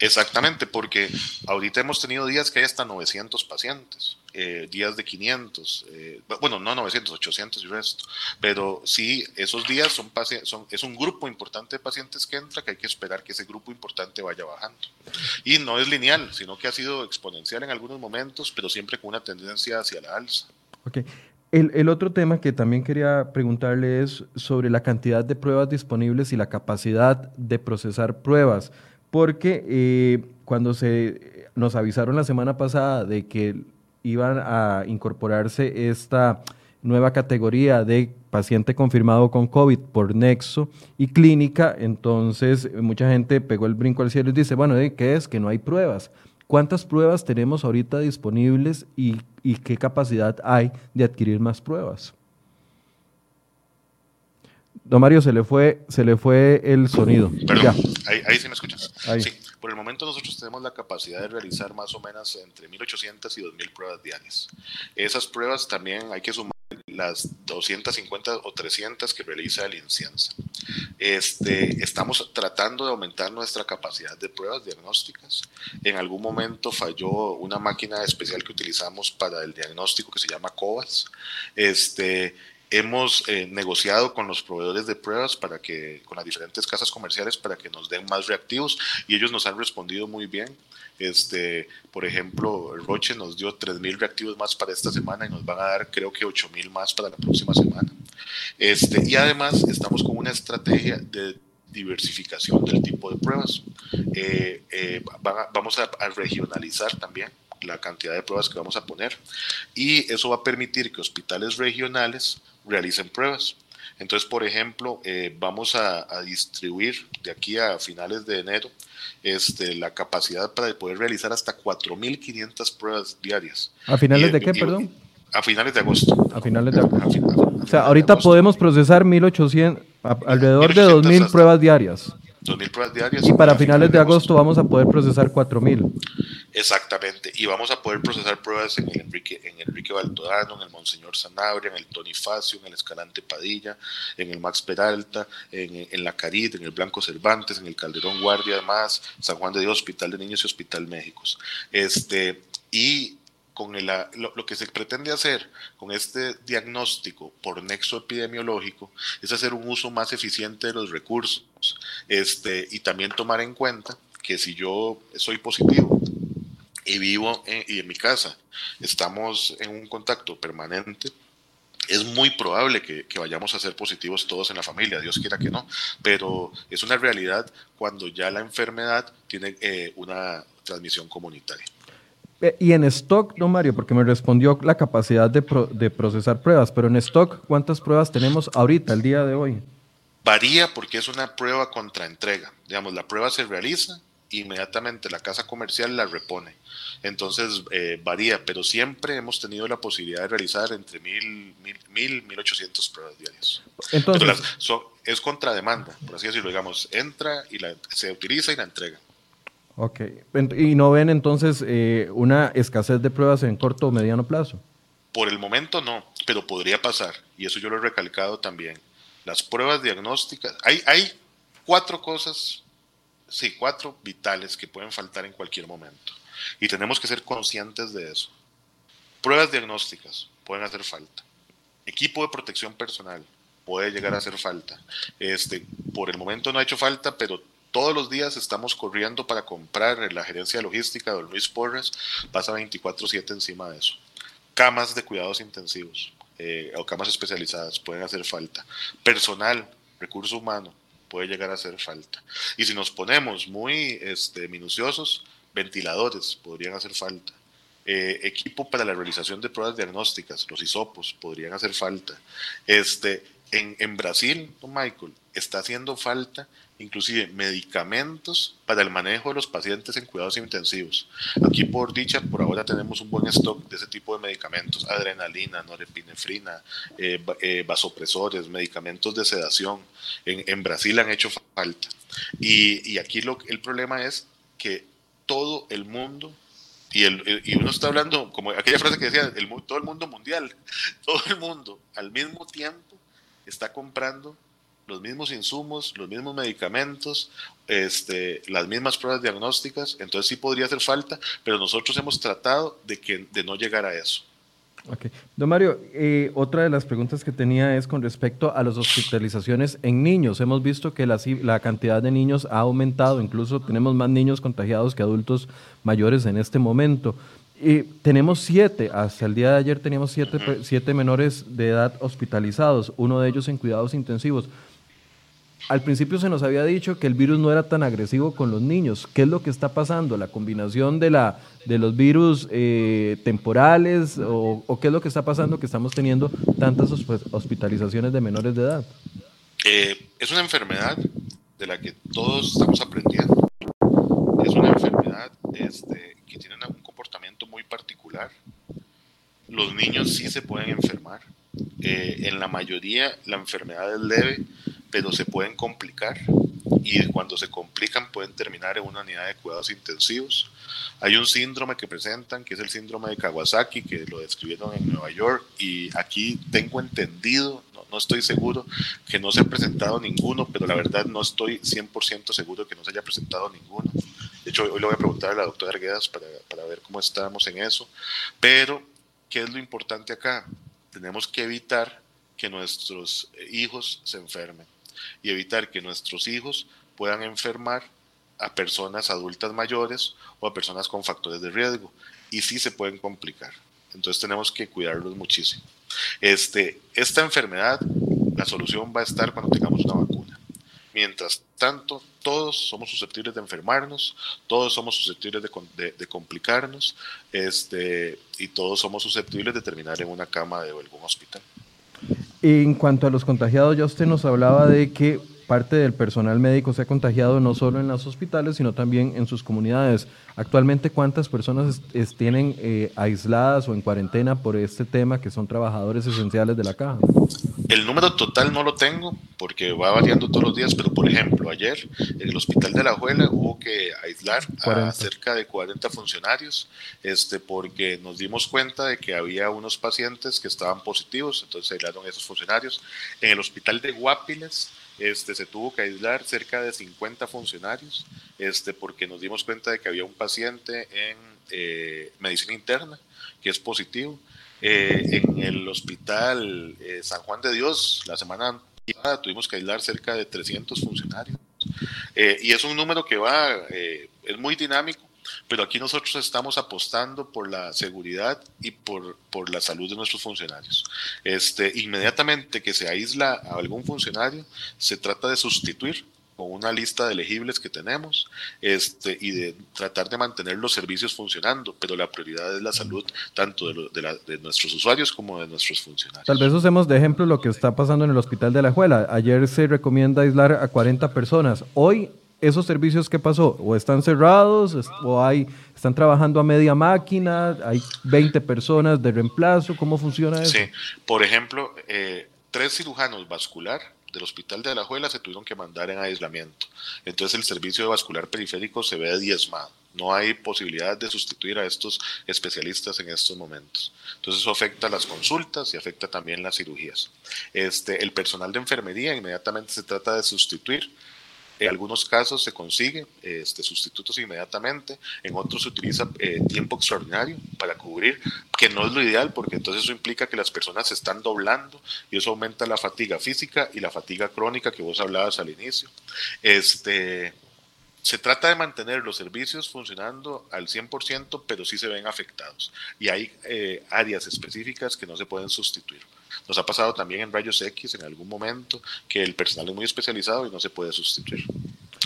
S2: Exactamente, porque ahorita hemos tenido días que hay hasta 900 pacientes, eh, días de 500, eh, bueno, no 900, 800 y resto, pero sí, esos días son, son, es un grupo importante de pacientes que entra que hay que esperar que ese grupo importante vaya bajando. Y no es lineal, sino que ha sido exponencial en algunos momentos, pero siempre con una tendencia hacia la alza.
S1: Ok. El, el otro tema que también quería preguntarle es sobre la cantidad de pruebas disponibles y la capacidad de procesar pruebas porque eh, cuando se nos avisaron la semana pasada de que iban a incorporarse esta nueva categoría de paciente confirmado con COVID por nexo y clínica, entonces mucha gente pegó el brinco al cielo y dice, bueno, ¿qué es? Que no hay pruebas. ¿Cuántas pruebas tenemos ahorita disponibles y, qué capacidad hay de adquirir más pruebas? Don Mario, se le fue, se le fue el sonido.
S2: Perdón, ahí, sí me escuchas. Sí, por el momento nosotros tenemos la capacidad de realizar más o menos entre 1.800 y 2.000 pruebas diarias. Esas pruebas también hay que sumar las 250 o 300 que realiza el INCIENSA. Este, estamos tratando de aumentar nuestra capacidad de pruebas diagnósticas. En algún momento falló una máquina especial que utilizamos para el diagnóstico que se llama COVAS. Este, hemos eh, negociado con los proveedores de pruebas para que, con las diferentes casas comerciales para que nos den más reactivos y ellos nos han respondido muy bien. Este, por ejemplo, Roche nos dio 3.000 reactivos más para esta semana y nos van a dar creo que 8.000 más para la próxima semana. Este, y además estamos con una estrategia de diversificación del tipo de pruebas. Eh, eh, vamos a, a regionalizar también la cantidad de pruebas que vamos a poner y eso va a permitir que hospitales regionales realicen pruebas. Entonces, por ejemplo, eh, vamos a, distribuir de aquí a finales de enero este, la capacidad para poder realizar hasta 4.500 pruebas diarias.
S1: ¿A finales de qué, perdón?
S2: A finales de agosto.
S1: A finales de agosto. o sea, ahorita podemos procesar 1.800, alrededor de 2.000 pruebas diarias.
S2: 2.000 pruebas diarias.
S1: Y para finales de agosto vamos a poder procesar 4.000.
S2: Exactamente, y vamos a poder procesar pruebas en el Enrique, en Enrique Baltodano, en el Monseñor Sanabria, en el Tony Facio, en el Escalante Padilla, en el Max Peralta, en, la Carit, en el Blanco Cervantes, en el Calderón Guardia, además, San Juan de Dios, Hospital de Niños y Hospital Méxicos. Este, y con el, lo, lo, que se pretende hacer con este diagnóstico por nexo epidemiológico es hacer un uso más eficiente de los recursos este, y también tomar en cuenta que si yo soy positivo y vivo en, y en mi casa estamos en un contacto permanente, es muy probable que, vayamos a ser positivos todos en la familia, Dios quiera que no, pero es una realidad cuando ya la enfermedad tiene eh, una transmisión comunitaria.
S1: Eh, y en stock, no Mario, porque me respondió la capacidad de, de procesar pruebas, pero en stock, ¿cuántas pruebas tenemos ahorita, el día de hoy?
S2: Varía porque es una prueba contra entrega. Digamos, la prueba se realiza, inmediatamente la casa comercial la repone. Entonces eh, varía, pero siempre hemos tenido la posibilidad de realizar entre mil, mil, mil, ochocientos pruebas diarias. Entonces, es contra demanda, por así decirlo, digamos, entra y la, se utiliza y la entrega.
S1: Ok, ¿y no ven entonces eh, una escasez de pruebas en corto o mediano plazo?
S2: Por el momento no, pero podría pasar, y eso yo lo he recalcado también. Las pruebas diagnósticas, hay, hay cuatro cosas sí, cuatro vitales que pueden faltar en cualquier momento. Y tenemos que ser conscientes de eso. Pruebas diagnósticas pueden hacer falta. Equipo de protección personal puede llegar a hacer falta. Este, por el momento no ha hecho falta, pero todos los días estamos corriendo para comprar la gerencia logística de Luis Porres, pasa 24/7 encima de eso. Camas de cuidados intensivos eh, o camas especializadas pueden hacer falta. Personal, recurso humano, puede llegar a hacer falta. Y si nos ponemos muy este, minuciosos, ventiladores podrían hacer falta. Eh, equipo para la realización de pruebas diagnósticas, los hisopos, podrían hacer falta. Este, en, en Brasil, Michael, está haciendo falta inclusive medicamentos para el manejo de los pacientes en cuidados intensivos. Aquí por dicha, por ahora tenemos un buen stock de ese tipo de medicamentos, adrenalina, norepinefrina, eh, eh, vasopresores, medicamentos de sedación. En, Brasil han hecho falta. Y, y aquí lo, el problema es que todo el mundo y, el, y, uno está hablando, como aquella frase que decía, el, todo el mundo mundial, todo el mundo al mismo tiempo está comprando los mismos insumos, los mismos medicamentos, este, las mismas pruebas diagnósticas, entonces sí podría hacer falta, pero nosotros hemos tratado de, que, de no llegar a eso.
S1: Ok. Don Mario, eh, otra de las preguntas que tenía es con respecto a las hospitalizaciones en niños. Hemos visto que la, la, cantidad de niños ha aumentado, incluso tenemos más niños contagiados que adultos mayores en este momento. Y tenemos siete, hasta el día de ayer teníamos siete, siete menores de edad hospitalizados, uno de ellos en cuidados intensivos. al principio se nos había dicho que el virus no era tan agresivo con los niños. ¿Qué es lo que está pasando? ¿La combinación de, la, de los virus eh, temporales o, qué es lo que está pasando que estamos teniendo tantas hospitalizaciones de menores de edad?
S2: Eh, es una enfermedad de la que todos estamos aprendiendo. Es una enfermedad este, que tiene un comportamiento muy particular. Los niños sí se pueden enfermar. Eh, en la mayoría la enfermedad es leve pero se pueden complicar y cuando se complican pueden terminar en una unidad de cuidados intensivos. Hay un síndrome que presentan, que es el síndrome de Kawasaki, que lo describieron en Nueva York y aquí tengo entendido, no, estoy seguro, que no se ha presentado ninguno, pero la verdad no estoy 100% seguro que no se haya presentado ninguno. De hecho, hoy le voy a preguntar a la doctora Arguedas para, para ver cómo estamos en eso. Pero, ¿qué es lo importante acá? Tenemos que evitar que nuestros hijos se enfermen y evitar que nuestros hijos puedan enfermar a personas adultas mayores o a personas con factores de riesgo. Y sí se pueden complicar. Entonces tenemos que cuidarlos muchísimo. Este, esta enfermedad, la solución va a estar cuando tengamos una vacuna. Mientras tanto, todos somos susceptibles de enfermarnos, todos somos susceptibles de, complicarnos, este, y todos somos susceptibles de terminar en una cama de algún hospital.
S1: En cuanto a los contagiados, ya usted nos hablaba de que parte del personal médico se ha contagiado no solo en los hospitales, sino también en sus comunidades. Actualmente, ¿cuántas personas tienen eh, aisladas o en cuarentena por este tema que son trabajadores esenciales de la caja?
S2: El número total no lo tengo porque va variando todos los días, pero por ejemplo, ayer en el hospital de La Juela hubo que aislar a cerca de 40 funcionarios este, porque nos dimos cuenta de que había unos pacientes que estaban positivos, entonces aislaron a esos funcionarios. En el hospital de Guapiles, este, se tuvo que aislar cerca de 50 funcionarios, este, porque nos dimos cuenta de que había un paciente en eh, medicina interna que es positivo. Eh, en el hospital eh, San Juan de Dios, la semana pasada tuvimos que aislar cerca de 300 funcionarios. y es un número que va, es muy dinámico pero aquí nosotros estamos apostando por la seguridad y por, por la salud de nuestros funcionarios. Este, inmediatamente que se aísla a algún funcionario, se trata de sustituir con una lista de elegibles que tenemos este, y de tratar de mantener los servicios funcionando, pero la prioridad es la salud tanto de, de, nuestros usuarios como de nuestros funcionarios.
S1: Tal vez usemos de ejemplo lo que está pasando en el hospital de la Juela. Ayer se recomienda aislar a 40 personas. Hoy esos servicios ¿qué pasó? O están cerrados, o hay, están trabajando a media máquina, hay 20 personas de reemplazo, ¿cómo funciona eso? Sí,
S2: por ejemplo, eh, tres cirujanos vascular del Hospital de Alajuela se tuvieron que mandar en aislamiento. Entonces el servicio de vascular periférico se ve diezmado. No hay posibilidad de sustituir a estos especialistas en estos momentos. Entonces eso afecta las consultas y afecta también las cirugías. Este, el personal de enfermería inmediatamente se trata de sustituir en algunos casos se consigue este, sustitutos inmediatamente, en otros se utiliza eh, tiempo extraordinario para cubrir, que no es lo ideal porque entonces eso implica que las personas se están doblando y eso aumenta la fatiga física y la fatiga crónica que vos hablabas al inicio. Este, se trata de mantener los servicios funcionando al 100%, pero sí se ven afectados. Y hay eh, áreas específicas que no se pueden sustituir. Nos ha pasado también en rayos X en algún momento que el personal es muy especializado y no se puede sustituir.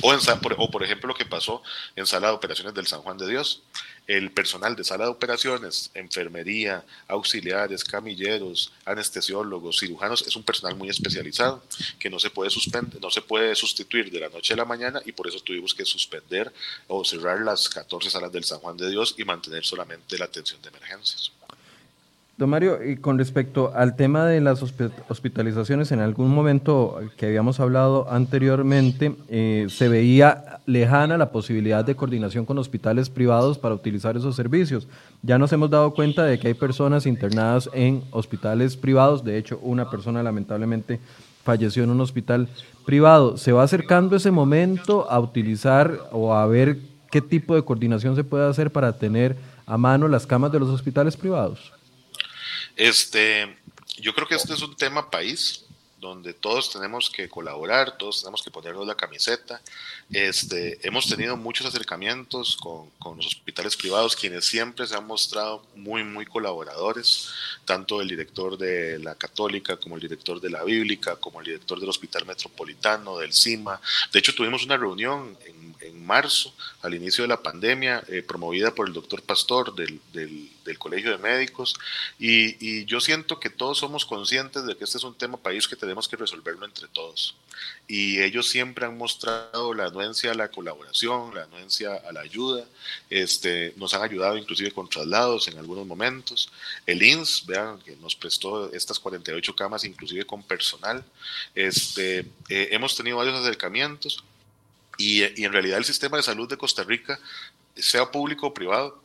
S2: O, por ejemplo lo que pasó en sala de operaciones del San Juan de Dios. El personal de sala de operaciones, enfermería, auxiliares, camilleros, anestesiólogos, cirujanos, es un personal muy especializado que no se puede suspender, no se puede sustituir de la noche a la mañana y por eso tuvimos que suspender o cerrar las 14 salas del San Juan de Dios y mantener solamente la atención de emergencias.
S1: Mario, y con respecto al tema de las hospitalizaciones, en algún momento que habíamos hablado anteriormente, eh, se veía lejana la posibilidad de coordinación con hospitales privados para utilizar esos servicios. Ya nos hemos dado cuenta de que hay personas internadas en hospitales privados, de hecho una persona lamentablemente falleció en un hospital privado. ¿Se va acercando ese momento a utilizar o a ver qué tipo de coordinación se puede hacer para tener a mano las camas de los hospitales privados?
S2: Este, yo creo que este es un tema país. donde todos tenemos que colaborar, todos tenemos que ponernos la camiseta. Este, hemos tenido muchos acercamientos con, con, los hospitales privados, quienes siempre se han mostrado muy, muy colaboradores, tanto el director de la Católica como el director de la Bíblica, como el director del Hospital Metropolitano, del CIMA. De hecho, tuvimos una reunión en en marzo, al inicio de la pandemia, eh, promovida por el doctor Pastor del, del, Colegio de Médicos. Y, yo siento que todos somos conscientes de que este es un tema país que tenemos que resolverlo entre todos. Y ellos siempre han mostrado la anuencia a la colaboración, la anuencia a la ayuda. Este, nos han ayudado inclusive con traslados en algunos momentos. El INS, vean, que nos prestó estas 48 camas, inclusive con personal. Este, eh, hemos tenido varios acercamientos y, en realidad el sistema de salud de Costa Rica, sea público o privado,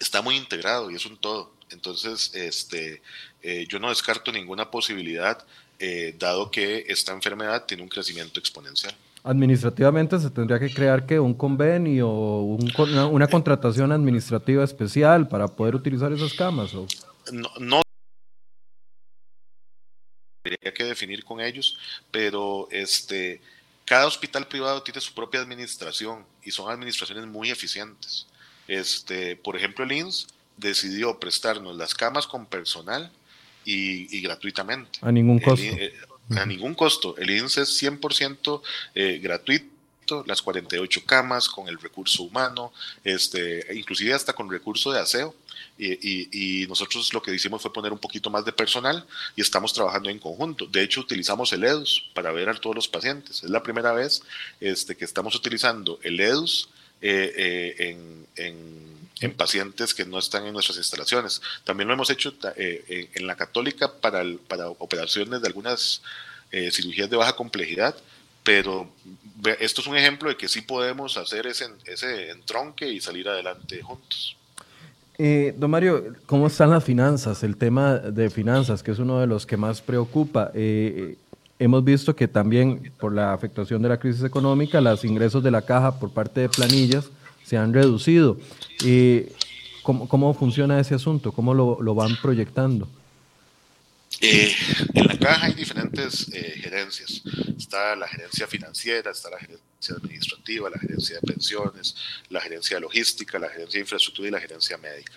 S2: está muy integrado y es un todo. Entonces, este, eh, yo no descarto ninguna posibilidad, eh, dado que esta enfermedad tiene un crecimiento exponencial.
S1: Administrativamente se tendría que crear que un convenio o una, contratación administrativa especial para poder utilizar esas camas. ¿o?
S2: No, no habría que definir con ellos, pero este cada hospital privado tiene su propia administración y son administraciones muy eficientes. Este, por ejemplo, el INS decidió prestarnos las camas con personal y, gratuitamente.
S1: A ningún costo.
S2: Eh, a ningún costo. El INS es 100% eh, gratuito, las 48 camas con el recurso humano, este, inclusive hasta con recurso de aseo. Y, nosotros lo que hicimos fue poner un poquito más de personal y estamos trabajando en conjunto. De hecho, utilizamos el EDUS para ver a todos los pacientes. Es la primera vez este, que estamos utilizando el EDUS eh, eh, en, pacientes que no están en nuestras instalaciones. También lo hemos hecho eh, en la católica para, para operaciones de algunas cirugías de baja complejidad, pero esto es un ejemplo de que sí podemos hacer ese, ese entronque y salir adelante juntos.
S1: Eh, don Mario, ¿cómo están las finanzas? El tema de finanzas, que es uno de los que más preocupa. Eh, hemos visto que también por la afectación de la crisis económica, los ingresos de la caja por parte de planillas se han reducido. Eh, ¿cómo, funciona ese asunto? ¿Cómo lo van proyectando?
S2: Eh, en la caja hay diferentes eh, gerencias. Está la gerencia financiera, está la gerencia administrativa, la gerencia de pensiones, la gerencia logística, la gerencia de infraestructura y la gerencia médica.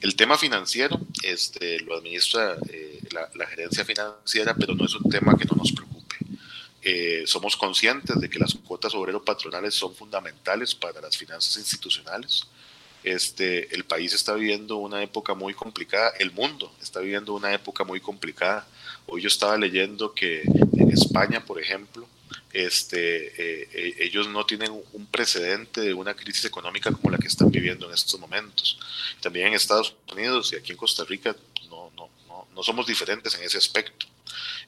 S2: El tema financiero este, lo administra eh, la, gerencia financiera, pero no es un tema que no nos preocupe. somos conscientes de que las cuotas obrero-patronales son fundamentales para las finanzas institucionales este, el país está viviendo una época muy complicada, el mundo está viviendo una época muy complicada. Hoy yo estaba leyendo que en España, por ejemplo, este, eh, eh, ellos no tienen un precedente de una crisis económica como la que están viviendo en estos momentos. También en Estados Unidos y aquí en Costa Rica no, no, no, no somos diferentes en ese aspecto.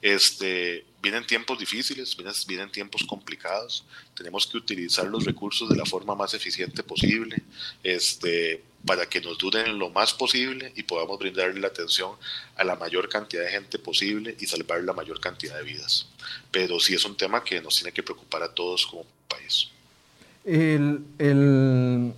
S2: Este, vienen tiempos difíciles, vienen, vienen, tiempos complicados, tenemos que utilizar los recursos de la forma más eficiente posible este, para que nos duren lo más posible y podamos brindarle la atención a la mayor cantidad de gente posible y salvar la mayor cantidad de vidas. Pero sí es un tema que nos tiene que preocupar a todos como país.
S1: El, el,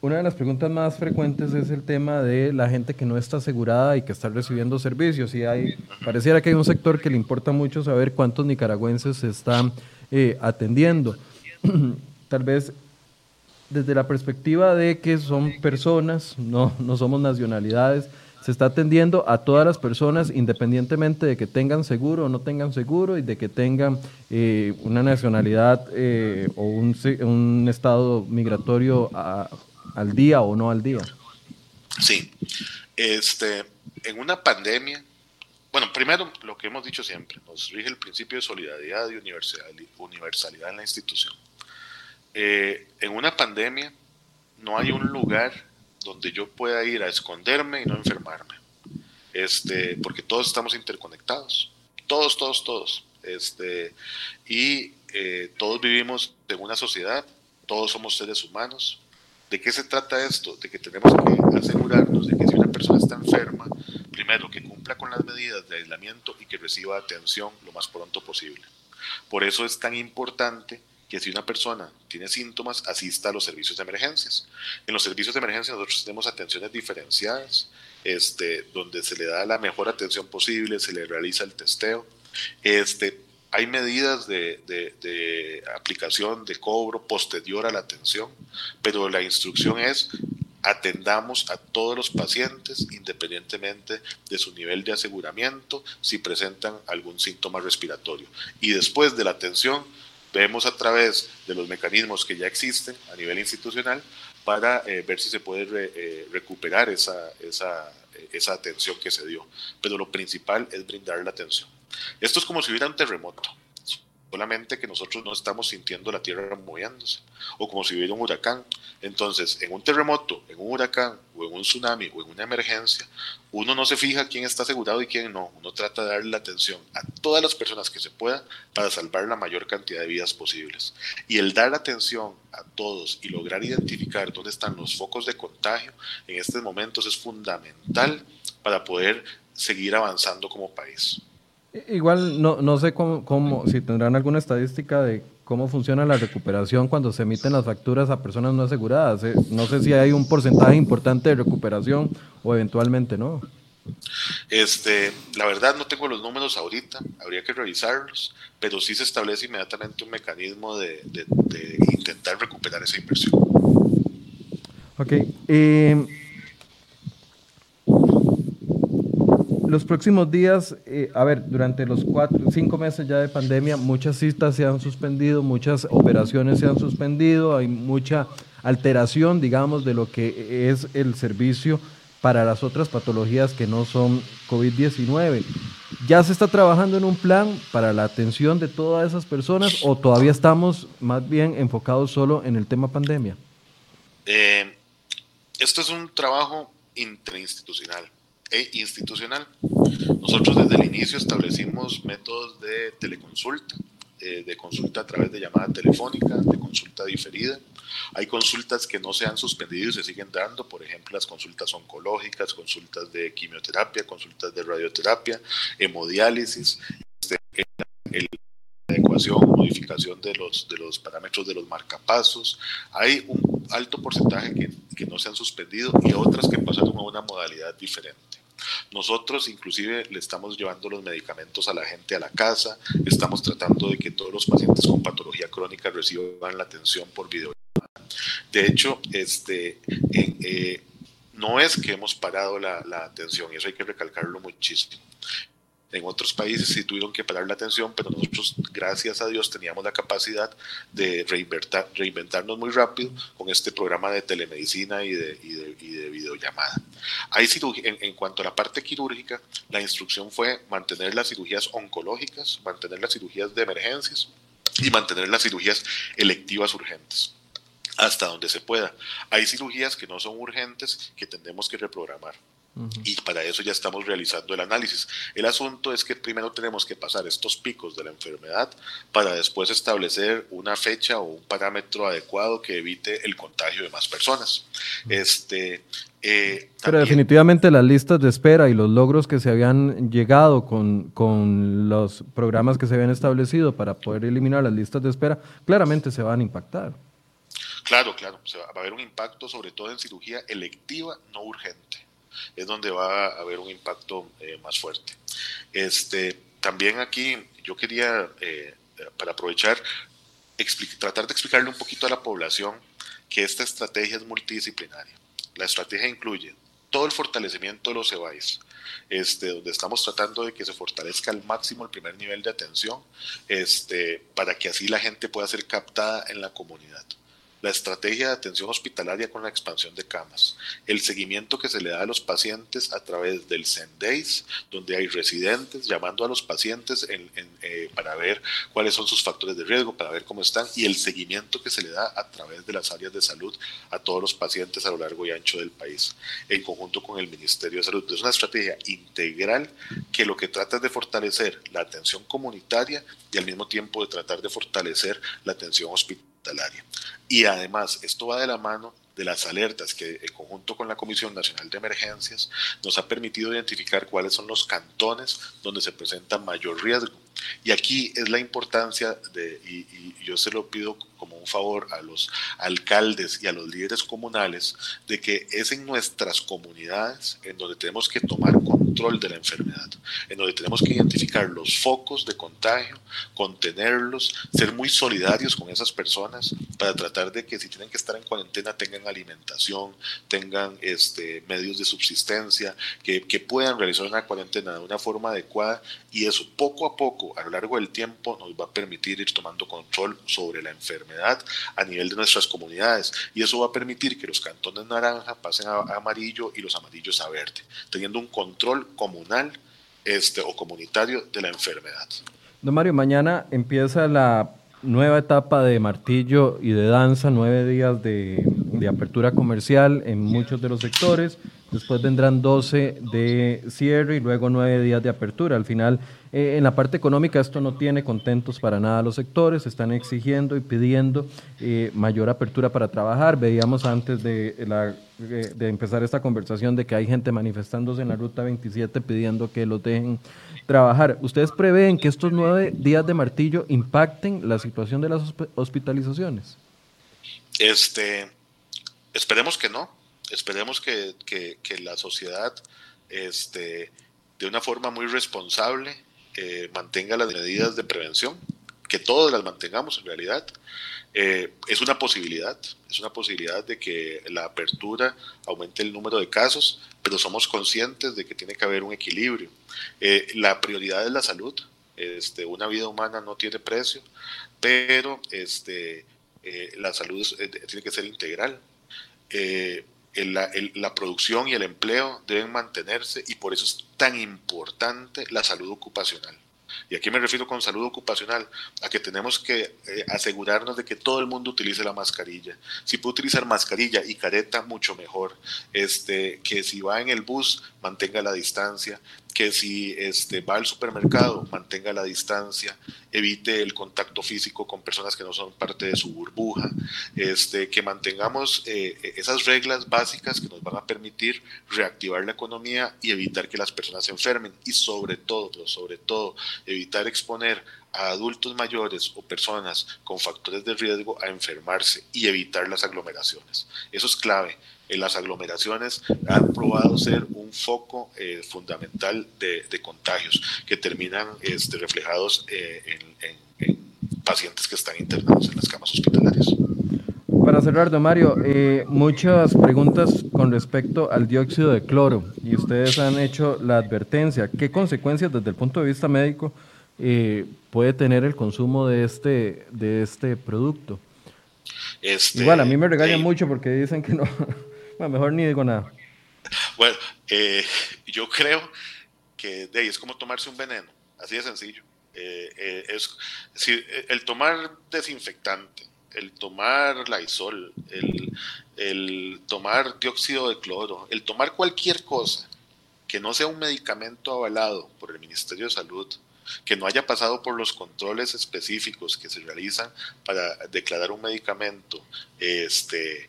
S1: una de las preguntas más frecuentes es el tema de la gente que no está asegurada y que está recibiendo servicios. Y hay, pareciera que hay un sector que le importa mucho saber cuántos nicaragüenses se están eh, atendiendo. Tal vez desde la perspectiva de que son personas, no, no somos nacionalidades, se está atendiendo a todas las personas independientemente de que tengan seguro o no tengan seguro y de que tengan eh, una nacionalidad eh, o un, un, estado migratorio a, al día o no al día.
S2: Sí, este, en una pandemia, bueno, primero lo que hemos dicho siempre, nos rige el principio de solidaridad y universalidad en la institución. Eh, en una pandemia no hay un lugar donde yo pueda ir a esconderme y no enfermarme, este, porque todos estamos interconectados, todos, todos, todos, este, y eh, todos vivimos en una sociedad, todos somos seres humanos, ¿De qué se trata esto? De que tenemos que asegurarnos de que si una persona está enferma, primero que cumpla con las medidas de aislamiento y que reciba atención lo más pronto posible. Por eso es tan importante que si una persona tiene síntomas, asista a los servicios de emergencias. En los servicios de emergencia nosotros tenemos atenciones diferenciadas, este, donde se le da la mejor atención posible, se le realiza el testeo Este, hay medidas de, aplicación de cobro posterior a la atención, pero la instrucción es atendamos a todos los pacientes independientemente de su nivel de aseguramiento si presentan algún síntoma respiratorio. Y después de la atención, vemos a través de los mecanismos que ya existen a nivel institucional para eh, ver si se puede eh, recuperar esa, esa atención que se dio. Pero lo principal es brindar la atención. Esto es como si hubiera un terremoto solamente que nosotros no estamos sintiendo la tierra moviéndose, o como si hubiera un huracán. Entonces, en un terremoto, en un huracán, o en un tsunami, o en una emergencia, uno no se fija quién está asegurado y quién no. Uno trata de darle la atención a todas las personas que se pueda para salvar la mayor cantidad de vidas posibles. Y el dar atención a todos y lograr identificar dónde están los focos de contagio en estos momentos es fundamental para poder seguir avanzando como país.
S1: Igual no, no sé cómo, si tendrán alguna estadística de cómo funciona la recuperación cuando se emiten las facturas a personas no aseguradas. Eh, no sé si hay un porcentaje importante de recuperación o eventualmente no.
S2: Este, la verdad no tengo los números ahorita, habría que revisarlos, pero sí se establece inmediatamente un mecanismo de, intentar recuperar esa inversión.
S1: Ok. Eh, los próximos días, eh, a ver, durante los cuatro, cinco meses ya de pandemia, muchas citas se han suspendido, muchas operaciones se han suspendido, hay mucha alteración, digamos, de lo que es el servicio para las otras patologías que no son COVID-19. ¿Ya se está trabajando en un plan para la atención de todas esas personas o todavía estamos más bien enfocados solo en el tema pandemia?
S2: Eh, esto es un trabajo interinstitucional e institucional. Nosotros desde el inicio establecimos métodos de teleconsulta, eh, de consulta a través de llamada telefónica, de consulta diferida. Hay consultas que no se han suspendido y se siguen dando, por ejemplo, las consultas oncológicas, consultas de quimioterapia, consultas de radioterapia, hemodiálisis, este, la adecuación modificación de los, de los parámetros de los marcapasos. Hay un alto porcentaje que, no se han suspendido y otras que pasaron a una modalidad diferente. Nosotros inclusive le estamos llevando los medicamentos a la gente a la casa, estamos tratando de que todos los pacientes con patología crónica reciban la atención por videollamada. De hecho, este, eh, no es que hemos parado la, la atención, y eso hay que recalcarlo muchísimo. En otros países sí tuvieron que parar la atención, pero nosotros, gracias a Dios, teníamos la capacidad de reinventarnos muy rápido con este programa de telemedicina y de, videollamada. Hay en, en cuanto a la parte quirúrgica, la instrucción fue mantener las cirugías oncológicas, mantener las cirugías de emergencias y mantener las cirugías electivas urgentes hasta donde se pueda. Hay cirugías que no son urgentes que tendremos que reprogramar. Y para eso ya estamos realizando el análisis. El asunto es que primero tenemos que pasar estos picos de la enfermedad para después establecer una fecha o un parámetro adecuado que evite el contagio de más personas. Este,
S1: eh, Pero definitivamente las listas de espera y los logros que se habían llegado con, con los programas que se habían establecido para poder eliminar las listas de espera, claramente se van a impactar.
S2: Claro, claro, va a haber un impacto sobre todo en cirugía electiva no urgente es donde va a haber un impacto eh, más fuerte. Este, también aquí yo quería, eh, para aprovechar, tratar de explicarle un poquito a la población que esta estrategia es multidisciplinaria. La estrategia incluye todo el fortalecimiento de los EBAIS, este, donde estamos tratando de que se fortalezca al máximo el primer nivel de atención, este, para que así la gente pueda ser captada en la comunidad la estrategia de atención hospitalaria con la expansión de camas, el seguimiento que se le da a los pacientes a través del SENDAIS, donde hay residentes llamando a los pacientes eh, para ver cuáles son sus factores de riesgo, para ver cómo están, y el seguimiento que se le da a través de las áreas de salud a todos los pacientes a lo largo y ancho del país, en conjunto con el Ministerio de Salud. Es una estrategia integral que lo que trata es de fortalecer la atención comunitaria y al mismo tiempo de tratar de fortalecer la atención hospitalaria y además, esto va de la mano de las alertas que en conjunto con la Comisión Nacional de Emergencias nos ha permitido identificar cuáles son los cantones donde se presenta mayor riesgo. Y aquí es la importancia de, y, yo se lo pido como un favor a los alcaldes y a los líderes comunales de que es en nuestras comunidades en donde tenemos que tomar control de la enfermedad, en donde tenemos que identificar los focos de contagio, contenerlos, ser muy solidarios con esas personas para tratar de que si tienen que estar en cuarentena tengan alimentación, tengan este, medios de subsistencia, que, que puedan realizar una cuarentena de una forma adecuada y eso poco a poco a lo largo del tiempo nos va a permitir ir tomando control sobre la enfermedad a nivel de nuestras comunidades y eso va a permitir que los cantones naranja pasen a, amarillo y los amarillos a verde, teniendo un control comunal este, o comunitario de la enfermedad.
S1: Don Mario, mañana empieza la nueva etapa de martillo y de danza, nueve días de, de apertura comercial en muchos de los sectores. Después vendrán 12 de cierre y luego 9 días de apertura. Al final, eh, en la parte económica, esto no tiene contentos para nada los sectores. Están exigiendo y pidiendo eh, mayor apertura para trabajar. Veíamos antes de, eh, de empezar esta conversación de que hay gente manifestándose en la ruta 27 pidiendo que los dejen trabajar. ¿Ustedes prevén que estos nueve días de martillo impacten la situación de las hospitalizaciones?
S2: Este, esperemos que no esperemos que, la sociedad este, de una forma muy responsable eh, mantenga las medidas de prevención, que todos las mantengamos en realidad. Eh, es una posibilidad, es una posibilidad de que la apertura aumente el número de casos, pero somos conscientes de que tiene que haber un equilibrio. Eh, la prioridad es la salud, este, una vida humana no tiene precio, pero este, la salud tiene que ser integral la producción y el empleo deben mantenerse y por eso es tan importante la salud ocupacional. Y aquí me refiero con salud ocupacional a que tenemos que eh, asegurarnos de que todo el mundo utilice la mascarilla. Si puede utilizar mascarilla y careta, mucho mejor. Este, que si va en el bus, mantenga la distancia que si este, va al supermercado mantenga la distancia, evite el contacto físico con personas que no son parte de su burbuja, este, que mantengamos eh, esas reglas básicas que nos van a permitir reactivar la economía y evitar que las personas se enfermen y sobre todo, sobre todo, evitar exponer a adultos mayores o personas con factores de riesgo a enfermarse y evitar las aglomeraciones. Eso es clave en las aglomeraciones han probado ser un foco eh, fundamental de, contagios que terminan este, reflejados eh, en, pacientes que están internados en las camas hospitalarias.
S1: Para cerrar, don Mario, eh, muchas preguntas con respecto al dióxido de cloro y ustedes han hecho la advertencia. ¿Qué consecuencias desde el punto de vista médico puede tener el consumo de este, de este producto? Este, Igual, a mí me regañan mucho porque dicen que no, bueno, mejor ni digo nada.
S2: Bueno, eh, yo creo que de ahí es como tomarse un veneno, así de sencillo. Eh, eh, es, el tomar desinfectante, el tomar Lysol, el, el tomar dióxido de cloro, el tomar cualquier cosa que no sea un medicamento avalado por el Ministerio de Salud, que no haya pasado por los controles específicos que se realizan para declarar un medicamento este,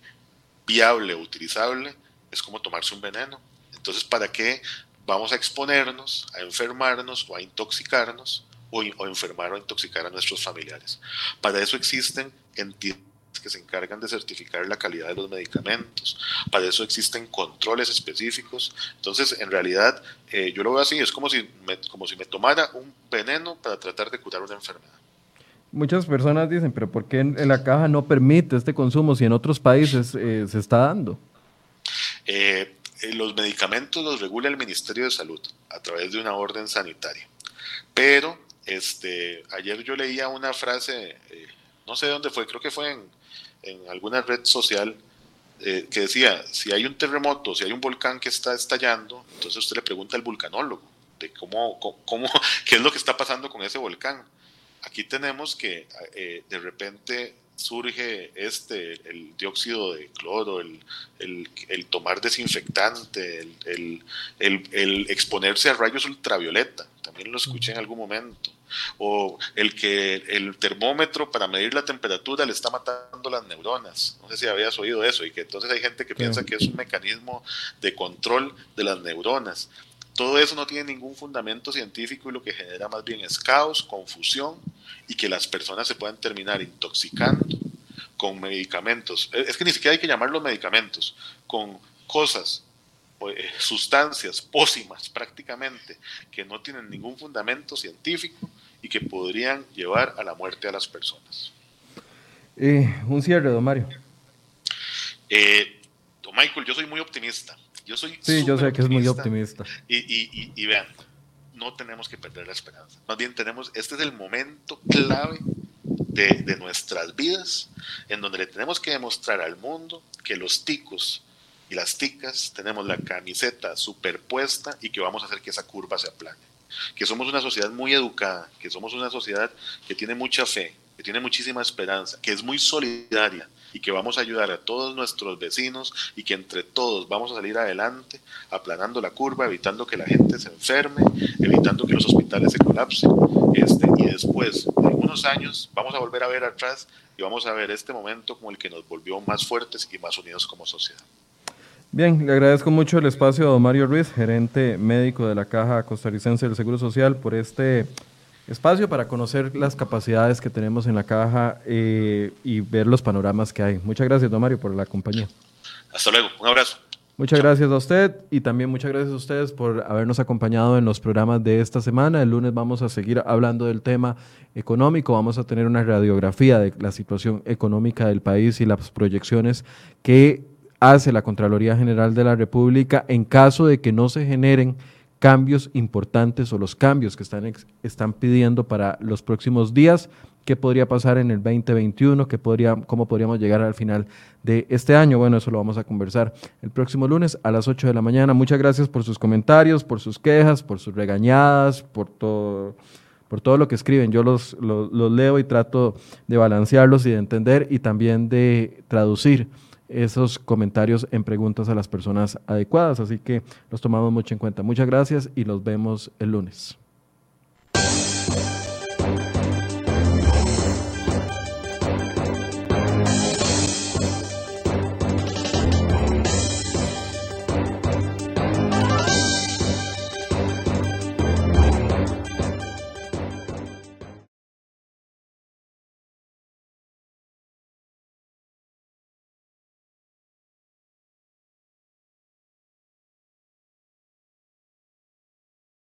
S2: viable o utilizable, es como tomarse un veneno. Entonces, ¿para qué vamos a exponernos, a enfermarnos o a intoxicarnos o, enfermar o intoxicar a nuestros familiares? Para eso existen entidades que se encargan de certificar la calidad de los medicamentos. Para eso existen controles específicos. Entonces, en realidad, eh, yo lo veo así, es como si, como si me tomara un veneno para tratar de curar una enfermedad.
S1: Muchas personas dicen, pero ¿por qué en la caja no permite este consumo si en otros países eh, se está dando?
S2: Eh, eh, los medicamentos los regula el Ministerio de Salud a través de una orden sanitaria. Pero este, ayer yo leía una frase, no sé dónde fue, creo que fue en, alguna red social, que decía, si hay un terremoto, si hay un volcán que está estallando, entonces usted le pregunta al vulcanólogo de cómo, cómo, qué es lo que está pasando con ese volcán Aquí tenemos que eh, de repente surge este, el dióxido de cloro, el, el, tomar desinfectante, el, el, exponerse a rayos ultravioleta, también lo escuché en algún momento, o el que el termómetro para medir la temperatura le está matando las neuronas, no sé si habías oído eso, y que entonces hay gente que piensa que es un mecanismo de control de las neuronas. Todo eso no tiene ningún fundamento científico y lo que genera más bien es caos, confusión y que las personas se puedan terminar intoxicando con medicamentos, es que ni siquiera hay que llamarlos medicamentos, con cosas, pues, sustancias pósimas prácticamente, que no tienen ningún fundamento científico y que podrían llevar a la muerte a las personas.
S1: Eh, un cierre, don Mario.
S2: Eh, don Michael, yo soy muy optimista. Yo soy
S1: sí, yo sé que es muy optimista.
S2: Y, vean, no tenemos que perder la esperanza. Más bien tenemos, este es el momento clave de, de, nuestras vidas en donde le tenemos que demostrar al mundo que los ticos y las ticas tenemos la camiseta superpuesta y que vamos a hacer que esa curva se aplane. Que somos una sociedad muy educada, que somos una sociedad que tiene mucha fe, que tiene muchísima esperanza, que es muy solidaria y que vamos a ayudar a todos nuestros vecinos y que entre todos vamos a salir adelante aplanando la curva, evitando que la gente se enferme, evitando que los hospitales se colapsen. Este, y después de algunos años vamos a volver a ver atrás y vamos a ver este momento como el que nos volvió más fuertes y más unidos como sociedad.
S1: Bien, le agradezco mucho el espacio a don Mario Ruiz, gerente médico de la Caja Costarricense del Seguro Social, por este espacio para conocer las capacidades que tenemos en la caja eh, y ver los panoramas que hay. Muchas gracias, don Mario, por la compañía.
S2: Hasta luego, un abrazo.
S1: Muchas gracias a usted y también muchas gracias a ustedes por habernos acompañado en los programas de esta semana. El lunes vamos a seguir hablando del tema económico, vamos a tener una radiografía de la situación económica del país y las proyecciones que hace la Contraloría General de la República en caso de que no se generen cambios importantes o los cambios que están, están pidiendo para los próximos días, qué podría pasar en el 2021, qué podría, cómo podríamos llegar al final de este año. Bueno, eso lo vamos a conversar el próximo lunes a las 8 de la mañana. Muchas gracias por sus comentarios, por sus quejas, por sus regañadas, por todo por todo lo que escriben. Yo los, los, los leo y trato de balancearlos y de entender y también de traducir esos comentarios en preguntas a las personas adecuadas. Así que los tomamos mucho en cuenta. Muchas gracias y los vemos el lunes.